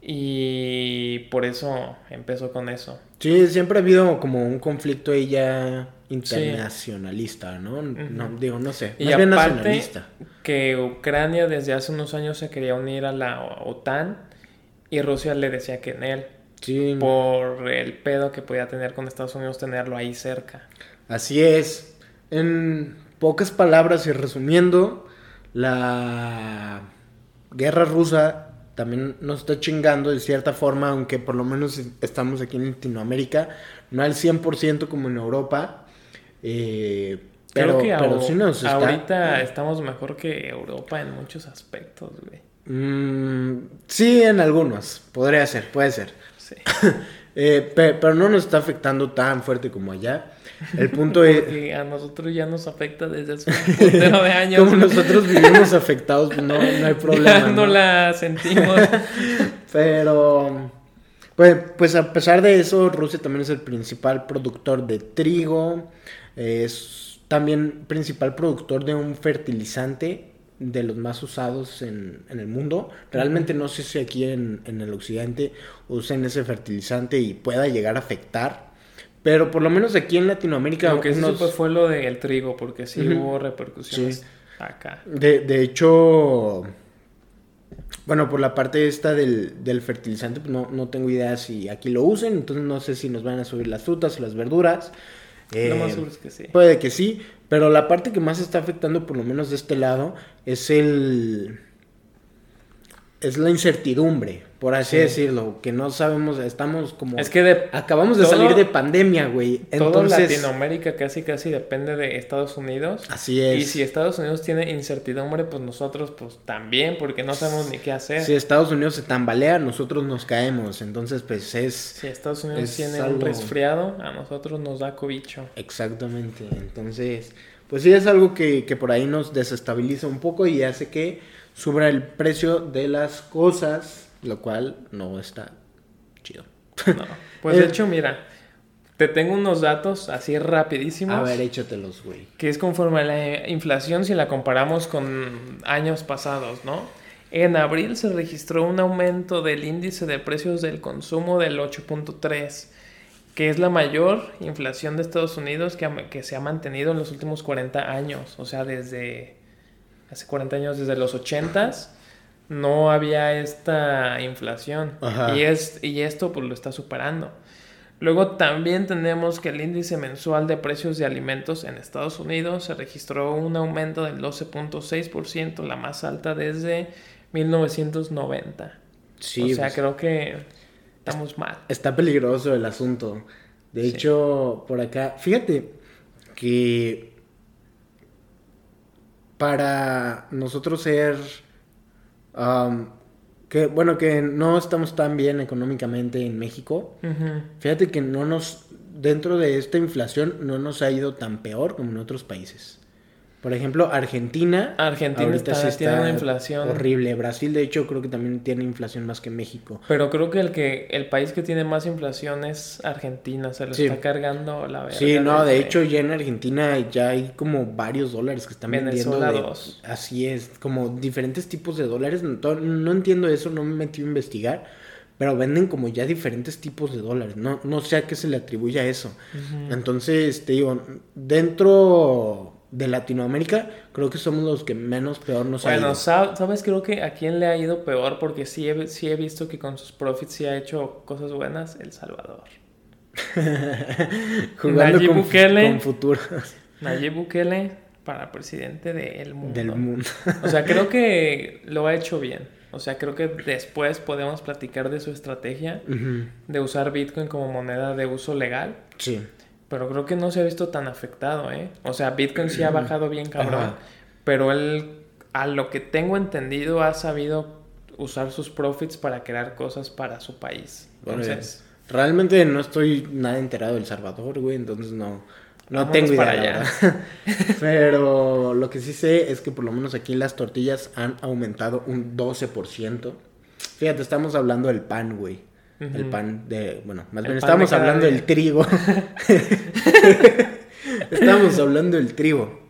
Y por eso empezó con eso. sí, siempre ha habido como un conflicto ahí ya internacionalista, ¿no? Digo, no sé, Y más bien aparte nacionalista. que Ucrania desde hace unos años se quería unir a la OTAN y Rusia le decía que en él. Sí, por el pedo que podía tener con Estados Unidos tenerlo ahí cerca. Así es. En pocas palabras y resumiendo, la guerra rusa también nos está chingando de cierta forma, aunque por lo menos estamos aquí en Latinoamérica, no al 100% como en Europa. eh, pero, Creo que pero sí nos está... ahorita estamos mejor que Europa en muchos aspectos, güey. Mm, sí, en algunos. Podría ser, puede ser. Sí. [LAUGHS] Eh, pe- pero no nos está afectando tan fuerte como allá. El [LAUGHS] punto es... Porque a nosotros ya nos afecta desde hace un [LAUGHS] putero de años. Como nosotros vivimos afectados, no, no hay [LAUGHS] problema. Ya no ¿no? la sentimos. Pero, pues, pues a pesar de eso, Rusia también es el principal productor de trigo, es también principal productor de un fertilizante de los más usados en, en el mundo. Realmente no sé si aquí en, en el occidente usen ese fertilizante y pueda llegar a afectar. Pero por lo menos aquí en Latinoamérica... Lo que unos- fue lo del trigo, porque sí hubo repercusiones Sí. acá. De, de hecho, bueno, por la parte esta del, del fertilizante, pues no, no tengo idea si aquí lo usen, entonces no sé si nos van a subir las frutas o las verduras. Lo más Eh, seguro es que sí. Puede que sí, pero la parte que más está afectando, por lo menos de este lado, es el... es la incertidumbre, por así Sí. decirlo, que no sabemos, estamos como... Es que de Acabamos de todo- salir de pandemia, güey. todo Entonces, Latinoamérica casi casi depende de Estados Unidos. así es. Y si Estados Unidos tiene incertidumbre, pues nosotros pues también, porque no sabemos ni qué hacer. Si Estados Unidos se tambalea, nosotros nos caemos. Entonces, pues es Si Estados Unidos Es tiene un resfriado, a nosotros nos da cobicho. exactamente. Entonces, pues sí es algo que, que por ahí nos desestabiliza un poco y hace que suba el precio de las cosas, lo cual no está chido. No. Pues de [LAUGHS] Eh, hecho, mira, te tengo unos datos así rapidísimos. A ver, échatelos, güey. que es conforme a la inflación si la comparamos con años pasados, ¿no? En abril se registró un aumento del índice de precios del consumo del 8.3, que es la mayor inflación de Estados Unidos que, que se ha mantenido en los últimos 40 años, o sea, desde hace 40 años, desde los 80s, no había esta inflación. Ajá. Y, es, y esto pues lo está superando. Luego también tenemos que el índice mensual de precios de alimentos en Estados Unidos se registró un aumento del 12.6%, la más alta desde 1990. Sí, o sea, pues, creo que estamos mal. está peligroso el asunto. De Sí. hecho, por acá, fíjate que para nosotros ser am, que bueno que no estamos tan bien económicamente en México. Fíjate que no nos dentro de esta inflación no nos ha ido tan peor como en otros países por ejemplo Argentina Argentina está, sí tiene una inflación horrible Brasil de hecho creo que también tiene inflación más que México Pero creo que el que el país que tiene más inflación es Argentina, se lo Sí. está cargando la verga. Sí, no, de hecho ya en Argentina ya hay como varios dólares que están vendiendo. Venezuela de- dos. Así es, como diferentes tipos de dólares. No, no entiendo eso, no me metí a investigar. Pero venden como ya diferentes tipos de dólares. No, no sé a qué se le atribuye a eso. Entonces, te digo, dentro de Latinoamérica, creo que somos los que menos peor nos ha Bueno, ido. sab- sabes, creo que a quién le ha ido peor porque sí he, sí he visto que con sus profits sí ha hecho cosas buenas, El Salvador. [LAUGHS] Jugando Nayib con, Bukele. con futuro Nayib Bukele para presidente del mundo. del mundo. O sea, creo [LAUGHS] que lo ha hecho bien. O sea, creo que después podemos platicar de su estrategia de usar Bitcoin como moneda de uso legal. Sí. Pero creo que no se ha visto tan afectado, ¿eh? O sea, Bitcoin sí ha bajado bien cabrón. Ajá. Pero él, a lo que tengo entendido, ha sabido usar sus profits para crear cosas para su país. Bueno, Entonces, Realmente no estoy nada enterado del Salvador, güey, entonces no, no Vámonos tengo idea. para allá. [LAUGHS] Pero lo que sí sé es que por lo menos aquí las tortillas han aumentado un 12%. Fíjate, estamos hablando del pan, güey. El pan de, bueno, más bien cada hablando día. del trigo. [LAUGHS] estamos hablando del trigo.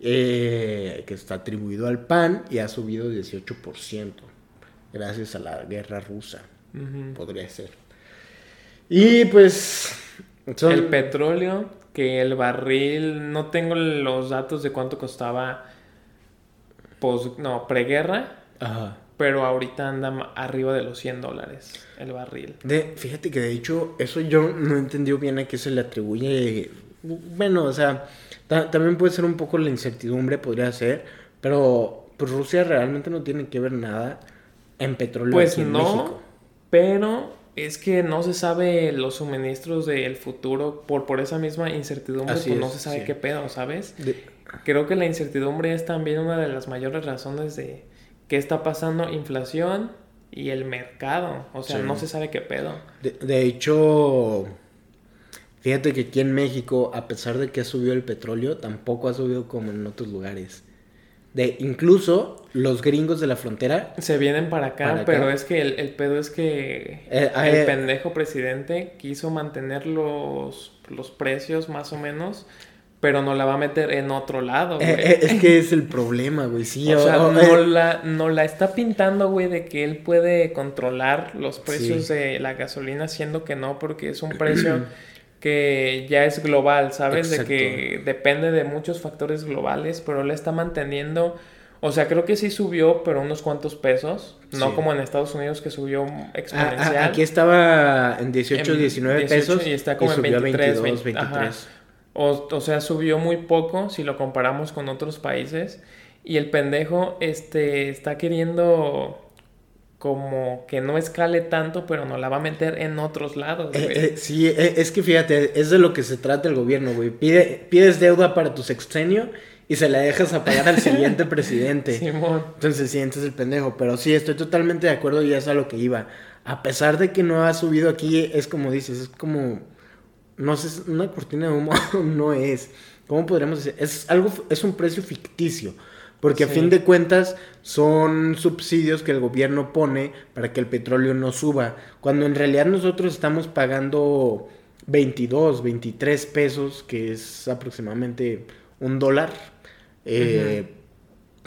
eh, que está atribuido al pan y ha subido 18% gracias a la guerra rusa podría ser. Y pues. son- el petróleo, que el barril, no tengo los datos de cuánto costaba pos, no, preguerra, Ajá. Pero ahorita anda arriba de los 100 dólares el barril. De, fíjate que de hecho, eso yo no he entendido bien a qué se le atribuye. Bueno, o sea, ta- también puede ser un poco la incertidumbre, podría ser. Pero pues Rusia realmente no tiene que ver nada en petróleo Pues aquí en no, México. pero es que no se sabe los suministros del futuro por, por esa misma incertidumbre, Así pues no es, se sabe sí. qué pedo, ¿sabes? De- Creo que la incertidumbre es también una de las mayores razones de qué está pasando, inflación y el mercado, o sea, Sí. no se sabe qué pedo. De, de hecho, fíjate que aquí en México, a pesar de que ha subido el petróleo, tampoco ha subido como en otros lugares. De incluso los gringos de la frontera. Se vienen para acá, Para acá. pero es que el, el pedo es que Eh, el eh, pendejo presidente quiso mantener los, los precios más o menos, pero no la va a meter en otro lado, eh, güey. eh, es que es el problema, güey. Sí, [LAUGHS] o sea, o- o, no, eh, la, no la está pintando, güey, de que él puede controlar los precios Sí. de la gasolina, siendo que no, porque es un precio [CLEARS THROAT] que ya es global, ¿sabes? De que depende de muchos factores globales, pero él está manteniendo, o sea, creo que sí subió, pero unos cuantos pesos, no como en Estados Unidos que subió a- exponencial. a- aquí estaba en 18, En 19 18 pesos y está como en subió 23, a 22, 20, ajá. 23. O, o sea, subió muy poco si lo comparamos con otros países. Y el pendejo este, está queriendo como que no escale tanto, pero no la va a meter en otros lados, Eh, eh, sí, eh, es que fíjate, es de lo que se trata el gobierno, güey. Pide, pides deuda para tu sexenio y se la dejas a pagar al siguiente [LAUGHS] presidente. Simón. Entonces sí, entonces el pendejo. Pero sí, estoy totalmente de acuerdo y es a lo que iba. A pesar de que no ha subido aquí, es como dices, es como. No sé, una cortina de humo [LAUGHS] no es. ¿Cómo podríamos decir? Es algo, es un precio ficticio. Porque a fin de cuentas son subsidios que el gobierno pone para que el petróleo no suba. Cuando en realidad nosotros estamos pagando 22, 23 pesos, que es aproximadamente un dólar. Eh,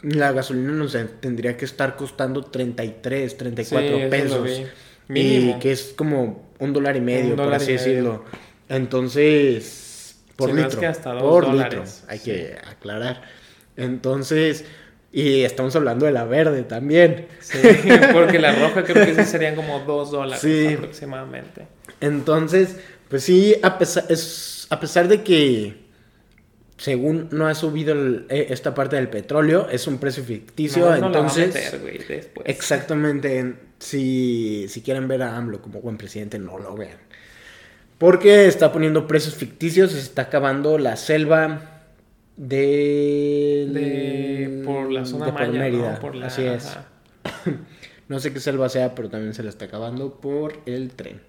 La gasolina nos tendría que estar costando 33, 34 Sí, pesos. Y que es como un dólar y medio, Un por así medio. Entonces, por Si no es litro. que hasta dos por dólares. litro, hay Sí. que aclarar. Entonces, y estamos hablando de la verde también. Sí, [LAUGHS] porque la roja creo que serían como dos dólares Sí. aproximadamente. Entonces, pues sí, a pesar, es, a pesar de que según no ha subido el- eh, esta parte del petróleo, es un precio ficticio, No, no la va a entonces... meter, güey, después. Exactamente. en- Si, si quieren ver a AMLO como buen presidente, no lo vean. Porque está poniendo precios ficticios, se está acabando la selva de... De, por la zona de por maya, Mérida. ¿no? Por la, Así es. ajá. [COUGHS] No sé qué selva sea, pero también se la está acabando por el tren.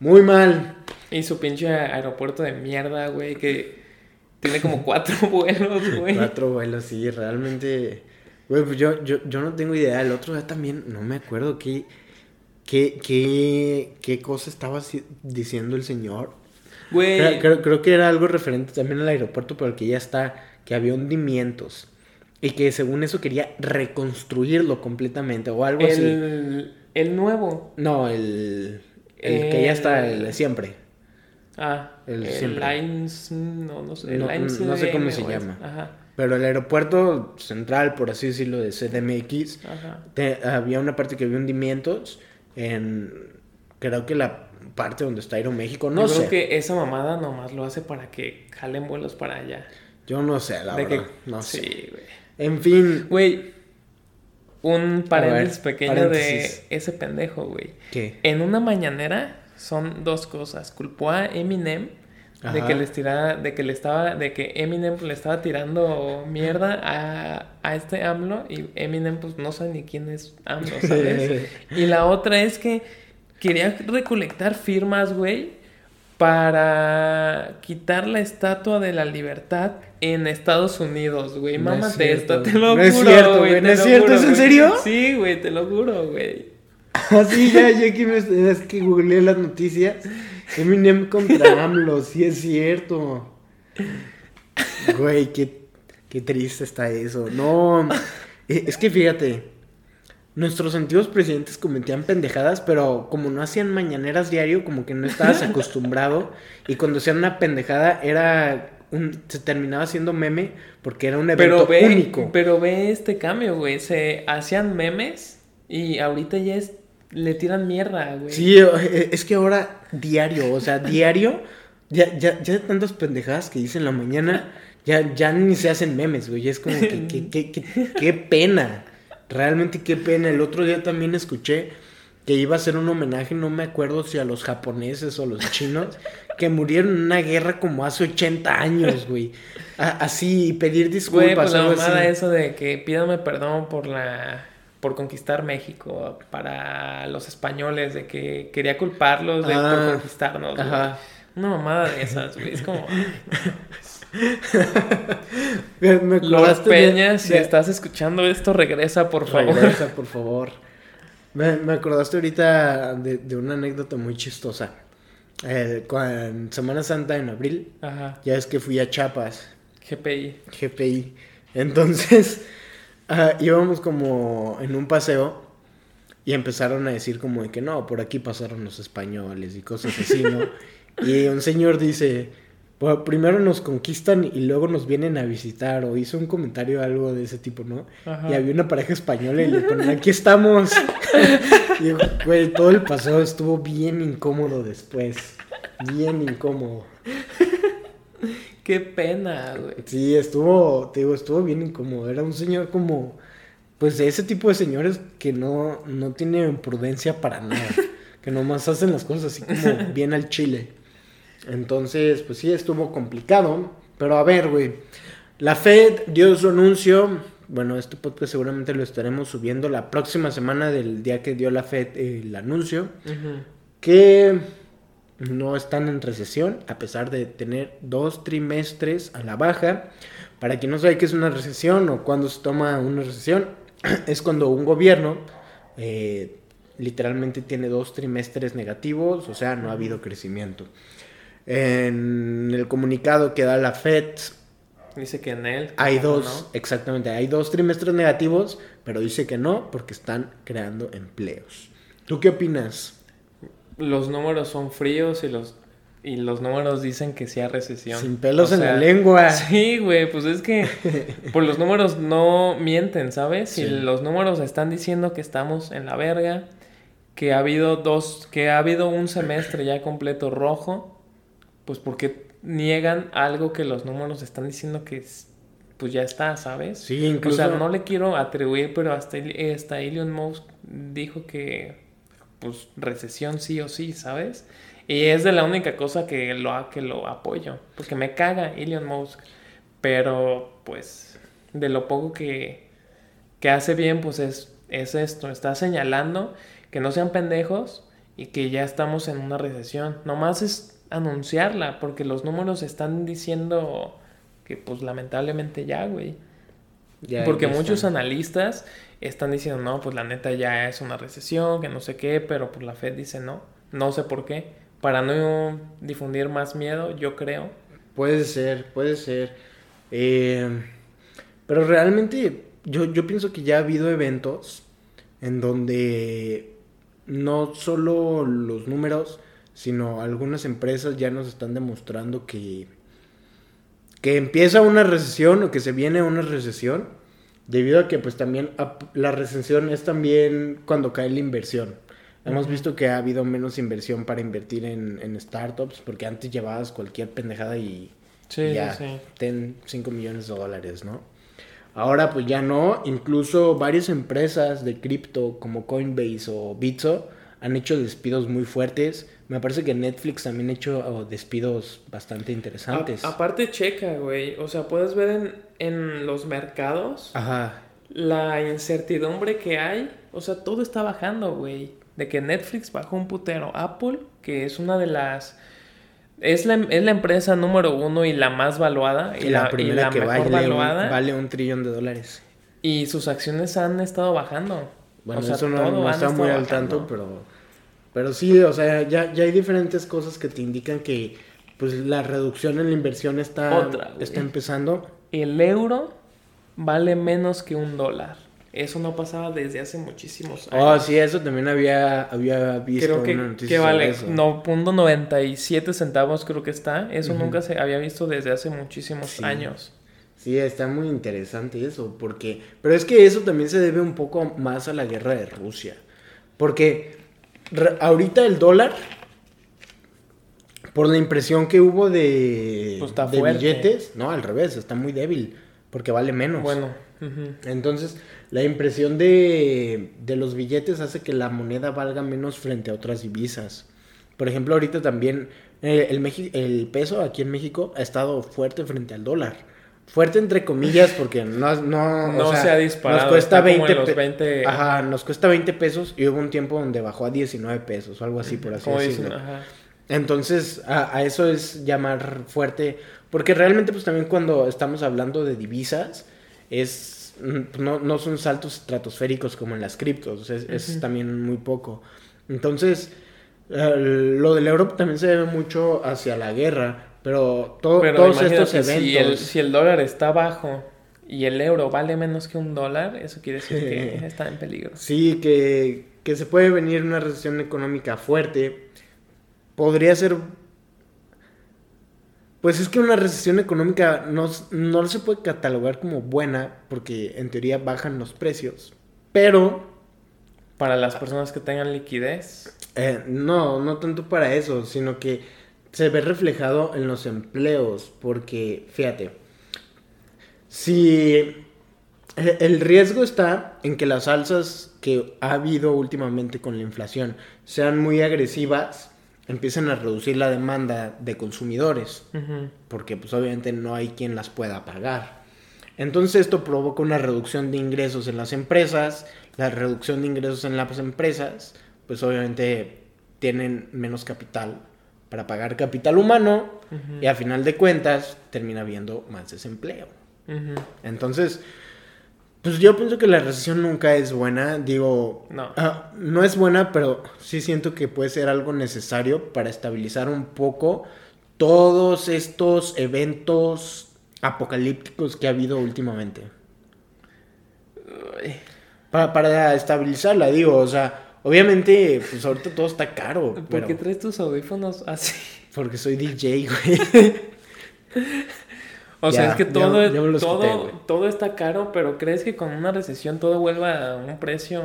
Muy mal. Y su pinche aeropuerto de mierda, güey, que tiene como [LAUGHS] cuatro vuelos, güey. Cuatro vuelos, sí, realmente. Güey, pues yo, yo, yo no tengo idea. El otro día también, no me acuerdo qué, qué, qué, qué cosa estaba diciendo el señor. Güey, Creo, creo- creo que era algo referente también al aeropuerto, pero que ya está, que había hundimientos. Y que según eso quería reconstruirlo completamente o algo así. el, el nuevo. No, el, el que ya está, el de siempre. Ah, El el, siempre. Lines, no, no sé, el No- no sé cómo se llama. Ajá, Pero el aeropuerto central, por así decirlo, de CDMX, ajá. te- había una parte que había hundimientos en, creo que la parte donde está Aeroméxico, no Yo sé. creo que esa mamada nomás lo hace para que jalen vuelos para allá. Yo no sé, la De verdad. que- No sé. Sí, güey. En fin, Güey, un paréntesis ver, pequeño paréntesis. de ese pendejo, güey. ¿qué? En una mañanera son dos cosas. Culpó a Eminem de que les tiraba, de que le estaba, de que Eminem le estaba tirando mierda a, a este AMLO y Eminem pues no sabe ni quién es AMLO, [LAUGHS] ¿sabes? y la otra es que quería recolectar firmas, güey, para quitar la estatua de la libertad en Estados Unidos, güey. No es Mámate cierto. esto, te lo No es juro, cierto, güey. no es cierto, juro, ¿es en serio? Sí, güey, te lo juro, güey. [LAUGHS] Así ya, ya aquí me, es que googleé las noticias. Eminem contra AMLO, sí es cierto. Güey, qué, qué triste está eso. No, e- es que fíjate, nuestros antiguos presidentes cometían pendejadas, pero como no hacían mañaneras diario, como que no estabas [LAUGHS] acostumbrado. Y cuando hacían una pendejada, era un, se terminaba siendo meme porque era un evento Pero ve, único. pero ve este cambio, güey. Se hacían memes y ahorita ya es, le tiran mierda, güey. Sí, eh, es que ahora diario, o sea, diario, ya, ya, ya de tantas pendejadas que dicen en la mañana, ya, ya ni se hacen memes, güey. Es como que, que, que- que- qué pena. Realmente qué pena. El otro día también escuché que iba a ser un homenaje, no me acuerdo si a los japoneses o los chinos, que murieron en una guerra como hace 80 años, güey. A- Así, y pedir disculpas. Güey, pues la mamada eso de que pídame perdón por la por conquistar México para los españoles, de que quería culparlos de Ah, por conquistarnos. güey. Ajá. Una mamada de esas, güey. Es como, [LAUGHS] Me, Lord de- Peña, si estás escuchando esto, regresa, por favor. Regresa, por favor. Me, me acordaste ahorita de, de una anécdota muy chistosa. Eh, en Semana Santa, en abril, Ajá. ya es que fui a Chiapas, GPI. GPI. Entonces, ah, íbamos como en un paseo y empezaron a decir como de que no, por aquí pasaron los españoles y cosas así, ¿no? [LAUGHS] y un señor dice, "Pues, primero nos conquistan y luego nos vienen a visitar, o hizo un comentario algo de ese tipo, ¿no? Ajá. Y había una pareja española y le ponen, aquí estamos. [LAUGHS] y güey, todo el paseo estuvo bien incómodo después. Bien incómodo. Qué pena, güey. Sí, estuvo, te digo, estuvo bien incómodo. Era un señor como, pues de ese tipo de señores que no, no tienen prudencia para nada, [LAUGHS] que nomás hacen las cosas así como bien al chile. Entonces, pues sí, estuvo complicado, pero a ver, güey, la Fed dio su anuncio, bueno, este podcast seguramente lo estaremos subiendo la próxima semana del día que dio la Fed el anuncio, que no están en recesión, a pesar de tener dos trimestres a la baja. Para quien no sabe qué es una recesión o cuándo se toma una recesión, [CLEARS THROAT] es cuando un gobierno eh, literalmente tiene dos trimestres negativos, o sea, no ha habido crecimiento. En el comunicado que da la FED, Dice que en él. Hay dos, exactamente, hay dos trimestres negativos, pero dice que no porque están creando empleos. ¿Tú qué opinas? Los números son fríos y los y los números dicen que sí hay recesión. Sin pelos en la lengua. Sí, güey, pues es que [LAUGHS] por los números no mienten, ¿sabes? Si los números están diciendo que estamos en la verga, que ha habido dos, que ha habido un semestre ya completo rojo, pues porque niegan algo que los números están diciendo que pues ya está, ¿sabes? Sí, incluso. O sea, no le quiero atribuir, pero hasta, hasta Elon Musk dijo que pues recesión sí o sí, ¿sabes? Y es de la única cosa que lo, que lo apoyo. Porque me caga Elon Musk. Pero, pues, de lo poco que, que hace bien, pues es, es esto. Está señalando que no sean pendejos y que ya estamos en una recesión. Nomás es anunciarla, porque los números están diciendo que, pues, lamentablemente ya, güey. porque muchos analistas están diciendo, no, pues la neta ya es una recesión, que no sé qué, pero pues la Fed dice no. No sé por qué para no difundir más miedo, yo creo. Puede ser, puede ser. Eh, pero realmente yo, yo pienso que ya ha habido eventos en donde no solo los números, sino algunas empresas ya nos están demostrando que, que empieza una recesión o que se viene una recesión, debido a que pues también la recesión es también cuando cae la inversión. Hemos visto que ha habido menos inversión para invertir en, startups, porque antes llevabas cualquier pendejada y, ya ten 5 millones de dólares, ¿no? Ahora pues ya no, incluso varias empresas de cripto como Coinbase o Bitso han hecho despidos muy fuertes. Me parece que Netflix también ha hecho oh, despidos bastante interesantes. aparte checa, güey, o sea, puedes ver en, en los mercados Ajá. la incertidumbre que hay, o sea, todo está bajando, güey de que Netflix bajó un putero. Apple, que es una de las... Es la, es la empresa número uno y la más valuada. Y, la, primera que mejor vale, valuada. Un, vale un trillón de dólares. Y sus acciones han estado bajando. Bueno, eso no, está muy al tanto, pero... Pero sí, o sea, ya, ya hay diferentes cosas que te indican que pues la reducción en la inversión está, está empezando. El euro vale menos que un dólar. Eso no pasaba desde hace muchísimos años. Oh, sí, eso también había, había visto creo que, una noticia que vale no, punto 97 centavos creo que está. Eso nunca se había visto desde hace muchísimos años. Sí, está muy interesante eso, porque... Pero es que eso también se debe un poco más a la guerra de Rusia. Porque ahorita el dólar, por la impresión que hubo de, pues de billetes, no, al revés, está muy débil, porque vale menos. Bueno. Entonces, la impresión de, los billetes hace que la moneda valga menos frente a otras divisas. Por ejemplo, ahorita también eh, el, el peso aquí en México ha estado fuerte frente al dólar. Fuerte entre comillas porque no, no, se ha disparado. Nos cuesta 20, Ajá, nos cuesta 20 pesos y hubo un tiempo donde bajó a 19 pesos o algo así, por así decirlo. Entonces, a, a, eso es llamar fuerte, porque realmente pues también cuando estamos hablando de divisas, es no, no son saltos estratosféricos como en las criptos, es, también muy poco. Entonces, lo del Europa también se debe mucho hacia la guerra, pero, todos estos eventos... Si el, dólar está bajo y el euro vale menos que un dólar, eso quiere decir que [LAUGHS] está en peligro. Sí, que, que se puede venir una recesión económica fuerte. Podría ser pues es que una recesión económica no, no se puede catalogar como buena porque en teoría bajan los precios. Pero... Para las personas que tengan liquidez. Eh, no, no tanto para eso, sino que se ve reflejado en los empleos. Porque, fíjate, si eh, el riesgo está en que las alzas que ha habido últimamente con la inflación sean muy agresivas, empiecen a reducir la demanda de consumidores, porque pues obviamente no hay quien las pueda pagar. Entonces esto provoca una reducción de ingresos en las empresas, la reducción de ingresos en las empresas, pues obviamente tienen menos capital para pagar capital humano y a final de cuentas termina habiendo más desempleo. Entonces, pues yo pienso que la recesión nunca es buena. Digo, no. Ah, no es buena, pero sí siento que puede ser algo necesario para estabilizar un poco todos estos eventos apocalípticos que ha habido últimamente. Para, para estabilizarla, digo, o sea, obviamente, pues ahorita todo está caro. ¿Por qué traes tus audífonos así? Porque soy DJ, güey. O sea, es que todo, todo, todo está caro, pero ¿crees que con una recesión todo vuelva a un precio?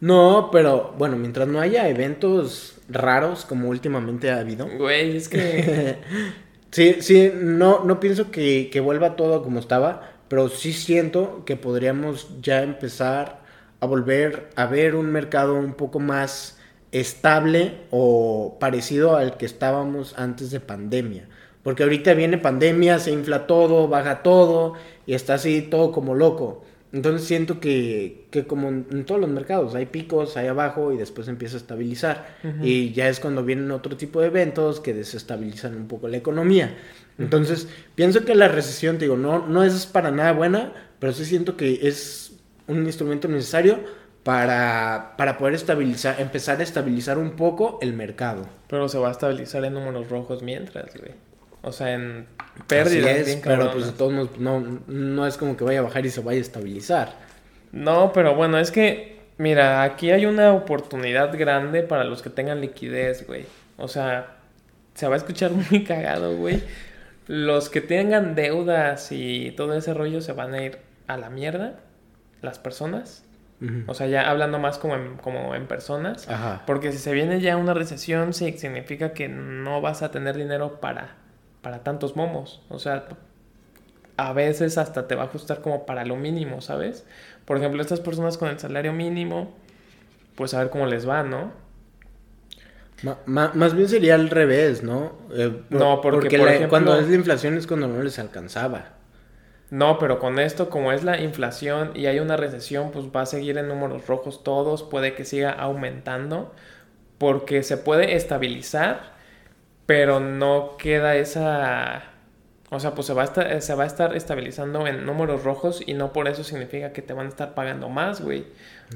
No, pero bueno, mientras no haya eventos raros como últimamente ha habido. Güey, es que... [LAUGHS] sí, sí, no, no pienso que, que vuelva todo como estaba, pero sí siento que podríamos ya empezar a volver a ver un mercado un poco más estable o parecido al que estábamos antes de pandemia. Porque ahorita viene pandemia, se infla todo, baja todo y está así todo como loco. Entonces siento que, que como en, todos los mercados, hay picos, hay abajo y después empieza a estabilizar. Y ya es cuando vienen otro tipo de eventos que desestabilizan un poco la economía. Entonces pienso que la recesión, digo, no, no es para nada buena, pero sí siento que es un instrumento necesario para, para poder estabilizar, empezar a estabilizar un poco el mercado. Pero se va a estabilizar en números rojos mientras, güey. O sea, en pérdidas. pero pues de todos modos no, no es como que vaya a bajar y se vaya a estabilizar. No, pero bueno, es que, mira, aquí hay una oportunidad grande para los que tengan liquidez, güey. O sea, se va a escuchar [LAUGHS] muy cagado, güey. Los que tengan deudas y todo ese rollo se van a ir a la mierda, las personas. O sea, ya hablando más como en, como en personas. Ajá. Porque si se viene ya una recesión, sí, significa que no vas a tener dinero para para tantos momos. O sea, a veces hasta te va a ajustar como para lo mínimo, ¿sabes? Por ejemplo, estas personas con el salario mínimo, pues a ver cómo les va, ¿no? más bien sería al revés, ¿no? Eh, no, porque, cuando es la inflación es cuando no les alcanzaba. No, pero con esto, como es la inflación y hay una recesión, pues va a seguir en números rojos todos, puede que siga aumentando, porque se puede estabilizar pero no queda esa... O sea, pues se va, a estar, se va a estar estabilizando en números rojos y no por eso significa que te van a estar pagando más, güey.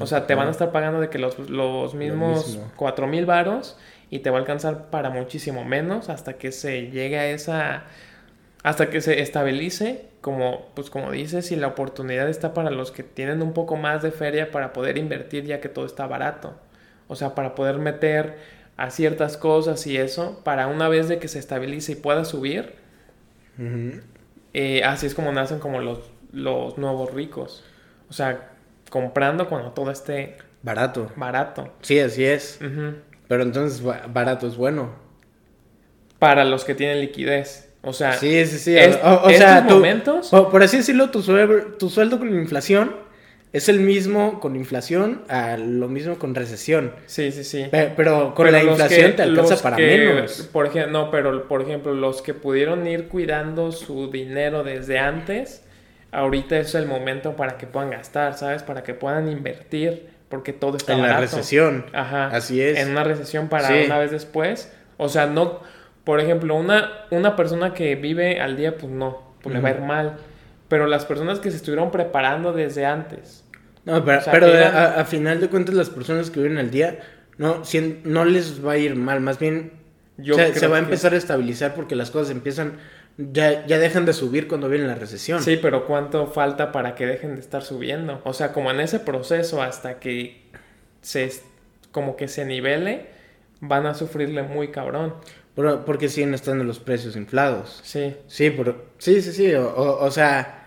O sea, te van a estar pagando de que los, los mismos cuatro mil varos y te va a alcanzar para muchísimo menos hasta que se llegue a esa... Hasta que se estabilice, como, pues como dices, y la oportunidad está para los que tienen un poco más de feria para poder invertir ya que todo está barato. O sea, para poder meter a ciertas cosas y eso, para una vez de que se estabilice y pueda subir, eh, así es como nacen como los, los nuevos ricos. O sea, comprando cuando todo esté barato. Barato. Sí, así es. Pero entonces barato es bueno. Para los que tienen liquidez. O sea, sí, sí, sí. o, sea, momentos. por así decirlo, tu sueldo, tu sueldo con la inflación es el mismo con inflación a lo mismo con recesión. Sí, sí, sí. Pero, con la inflación te alcanza para menos. Por ejemplo, no, pero por ejemplo, los que pudieron ir cuidando su dinero desde antes, ahorita es el momento para que puedan gastar, ¿sabes? Para que puedan invertir, porque todo está En la recesión. Ajá. Así es. En una recesión para una vez después. O sea, no, por ejemplo, una, una persona que vive al día, pues no, pues le va a ir mal pero las personas que se estuvieron preparando desde antes. No, pero, a, final de cuentas las personas que viven al día, no, si, no les va a ir mal, más bien se va a empezar a estabilizar porque las cosas empiezan, ya, ya dejan de subir cuando viene la recesión. Sí, pero ¿cuánto falta para que dejen de estar subiendo? O sea, como en ese proceso hasta que se, como que se nivele, van a sufrirle muy cabrón. Pero, porque siguen estando los precios inflados. Sí. Sí, pero, sí, sí, sí, o sea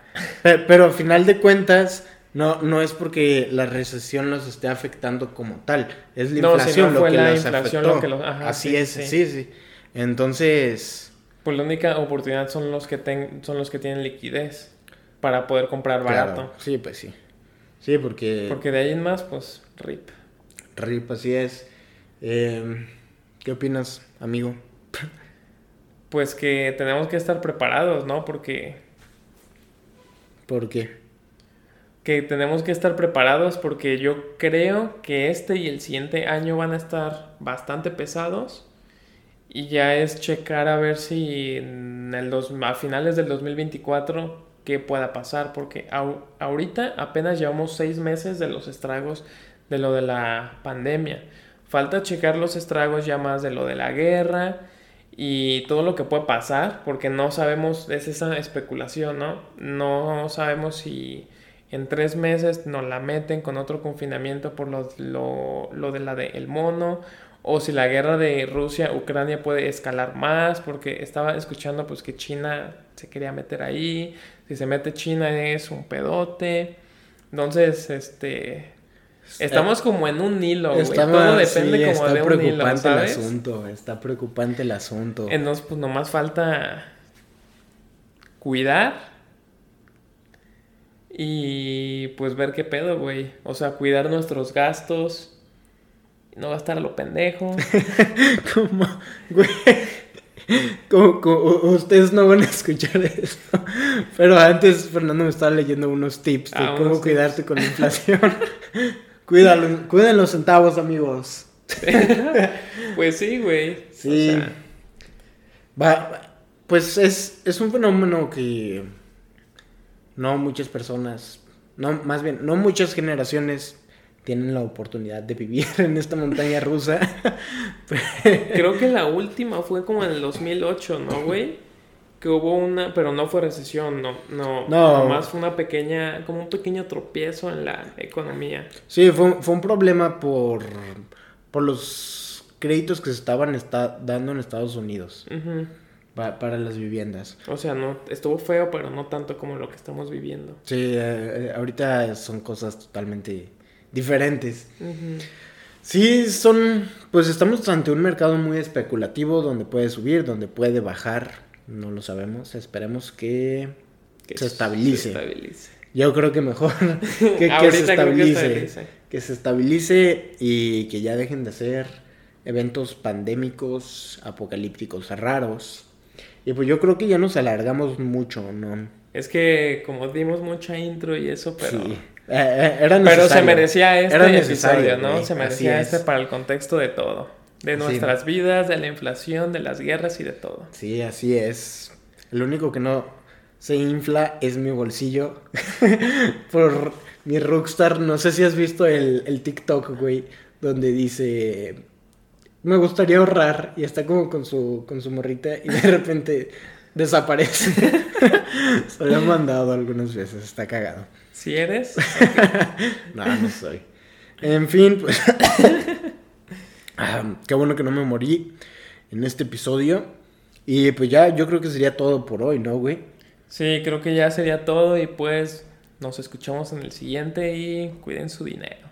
pero, al final de cuentas, no, no es porque la recesión los esté afectando como tal, es la inflación lo que los afectó. Así es, sí. sí, Entonces... Pues la única oportunidad son los que, ten, son los que tienen liquidez. para poder comprar barato. Claro. Sí, pues sí. Sí, porque... Porque de ahí en más, pues, rip. Rip, así es. Eh, ¿Qué opinas, amigo? Pues que tenemos que estar preparados, ¿no? Porque... ¿Por qué? Que tenemos que estar preparados porque yo creo que este y el siguiente año van a estar bastante pesados. Y ya es checar a ver si en el dos, a finales del 2024 qué pueda pasar. Porque au, ahorita apenas llevamos seis meses de los estragos de lo de la pandemia. Falta checar los estragos ya más de lo de la guerra y todo lo que puede pasar, porque no sabemos, es esa especulación, ¿no? No sabemos si en tres meses nos la meten con otro confinamiento por lo, lo, lo de la de el mono, o si la guerra de Rusia-Ucrania puede escalar más, porque estaba escuchando pues que China se quería meter ahí, si se mete China es un pedote, entonces, este, Estamos como en un hilo, güey. Todo depende sí, como está de un hilo, ¿sabes? el asunto, está preocupante el asunto. Entonces, pues nomás falta cuidar y pues ver qué pedo, güey. O sea, cuidar nuestros gastos, no gastar a lo pendejo. [LAUGHS] como, güey, como, como- ustedes no van a escuchar esto. Pero antes Fernando me estaba leyendo unos tips de Ah, cómo cuidarte con la inflación. [LAUGHS] Cuídalo, cuiden los centavos, amigos. [LAUGHS] pues sí, güey. Sí. O sea, Va, va, pues es, es un fenómeno que no muchas personas, no, más bien, no muchas generaciones tienen la oportunidad de vivir [LAUGHS] en esta montaña rusa. creo que la última fue como en el 2008, ¿no, güey? Que hubo una, pero no fue recesión, no, no, No. nomás fue una pequeña, como un pequeño tropiezo en la economía. Sí, fue, fue un problema por, por los créditos que se estaban esta- dando en Estados Unidos pa- para las viviendas. O sea, no, estuvo feo, pero no tanto como lo que estamos viviendo. Sí, eh, eh, ahorita son cosas totalmente diferentes. Sí, son, pues estamos ante un mercado muy especulativo donde puede subir, donde puede bajar, no lo sabemos, esperemos que Que se estabilice. estabilice. Yo creo que mejor [LAUGHS] que, se estabilice, que se estabilice y que ya dejen de ser eventos pandémicos, apocalípticos raros. Y pues yo creo que ya nos alargamos mucho, ¿no? Es que como dimos mucha intro y eso, pero... Sí. Eh, eh, era Pero se necesario. merecía este Era necesario, episodio, ¿no? Se merecía es. este para el contexto de todo. De Sí. nuestras vidas, de la inflación, de las guerras y de todo. Sí, así es. Lo único que no se infla es mi bolsillo. [LAUGHS] Por mi Rockstar. No sé si has visto el, el TikTok, güey. Donde dice. Me gustaría ahorrar. Y está como con su, con su morrita. Y de [LAUGHS] repente desaparece. [LAUGHS] Se lo he mandado algunas veces. Está cagado. Si eres, No, no soy. En fin, pues. Qué bueno que no me morí en este episodio. Y pues ya, yo creo que sería todo por hoy, ¿no, güey? Sí, creo que ya sería todo y pues nos escuchamos en el siguiente y cuiden su dinero.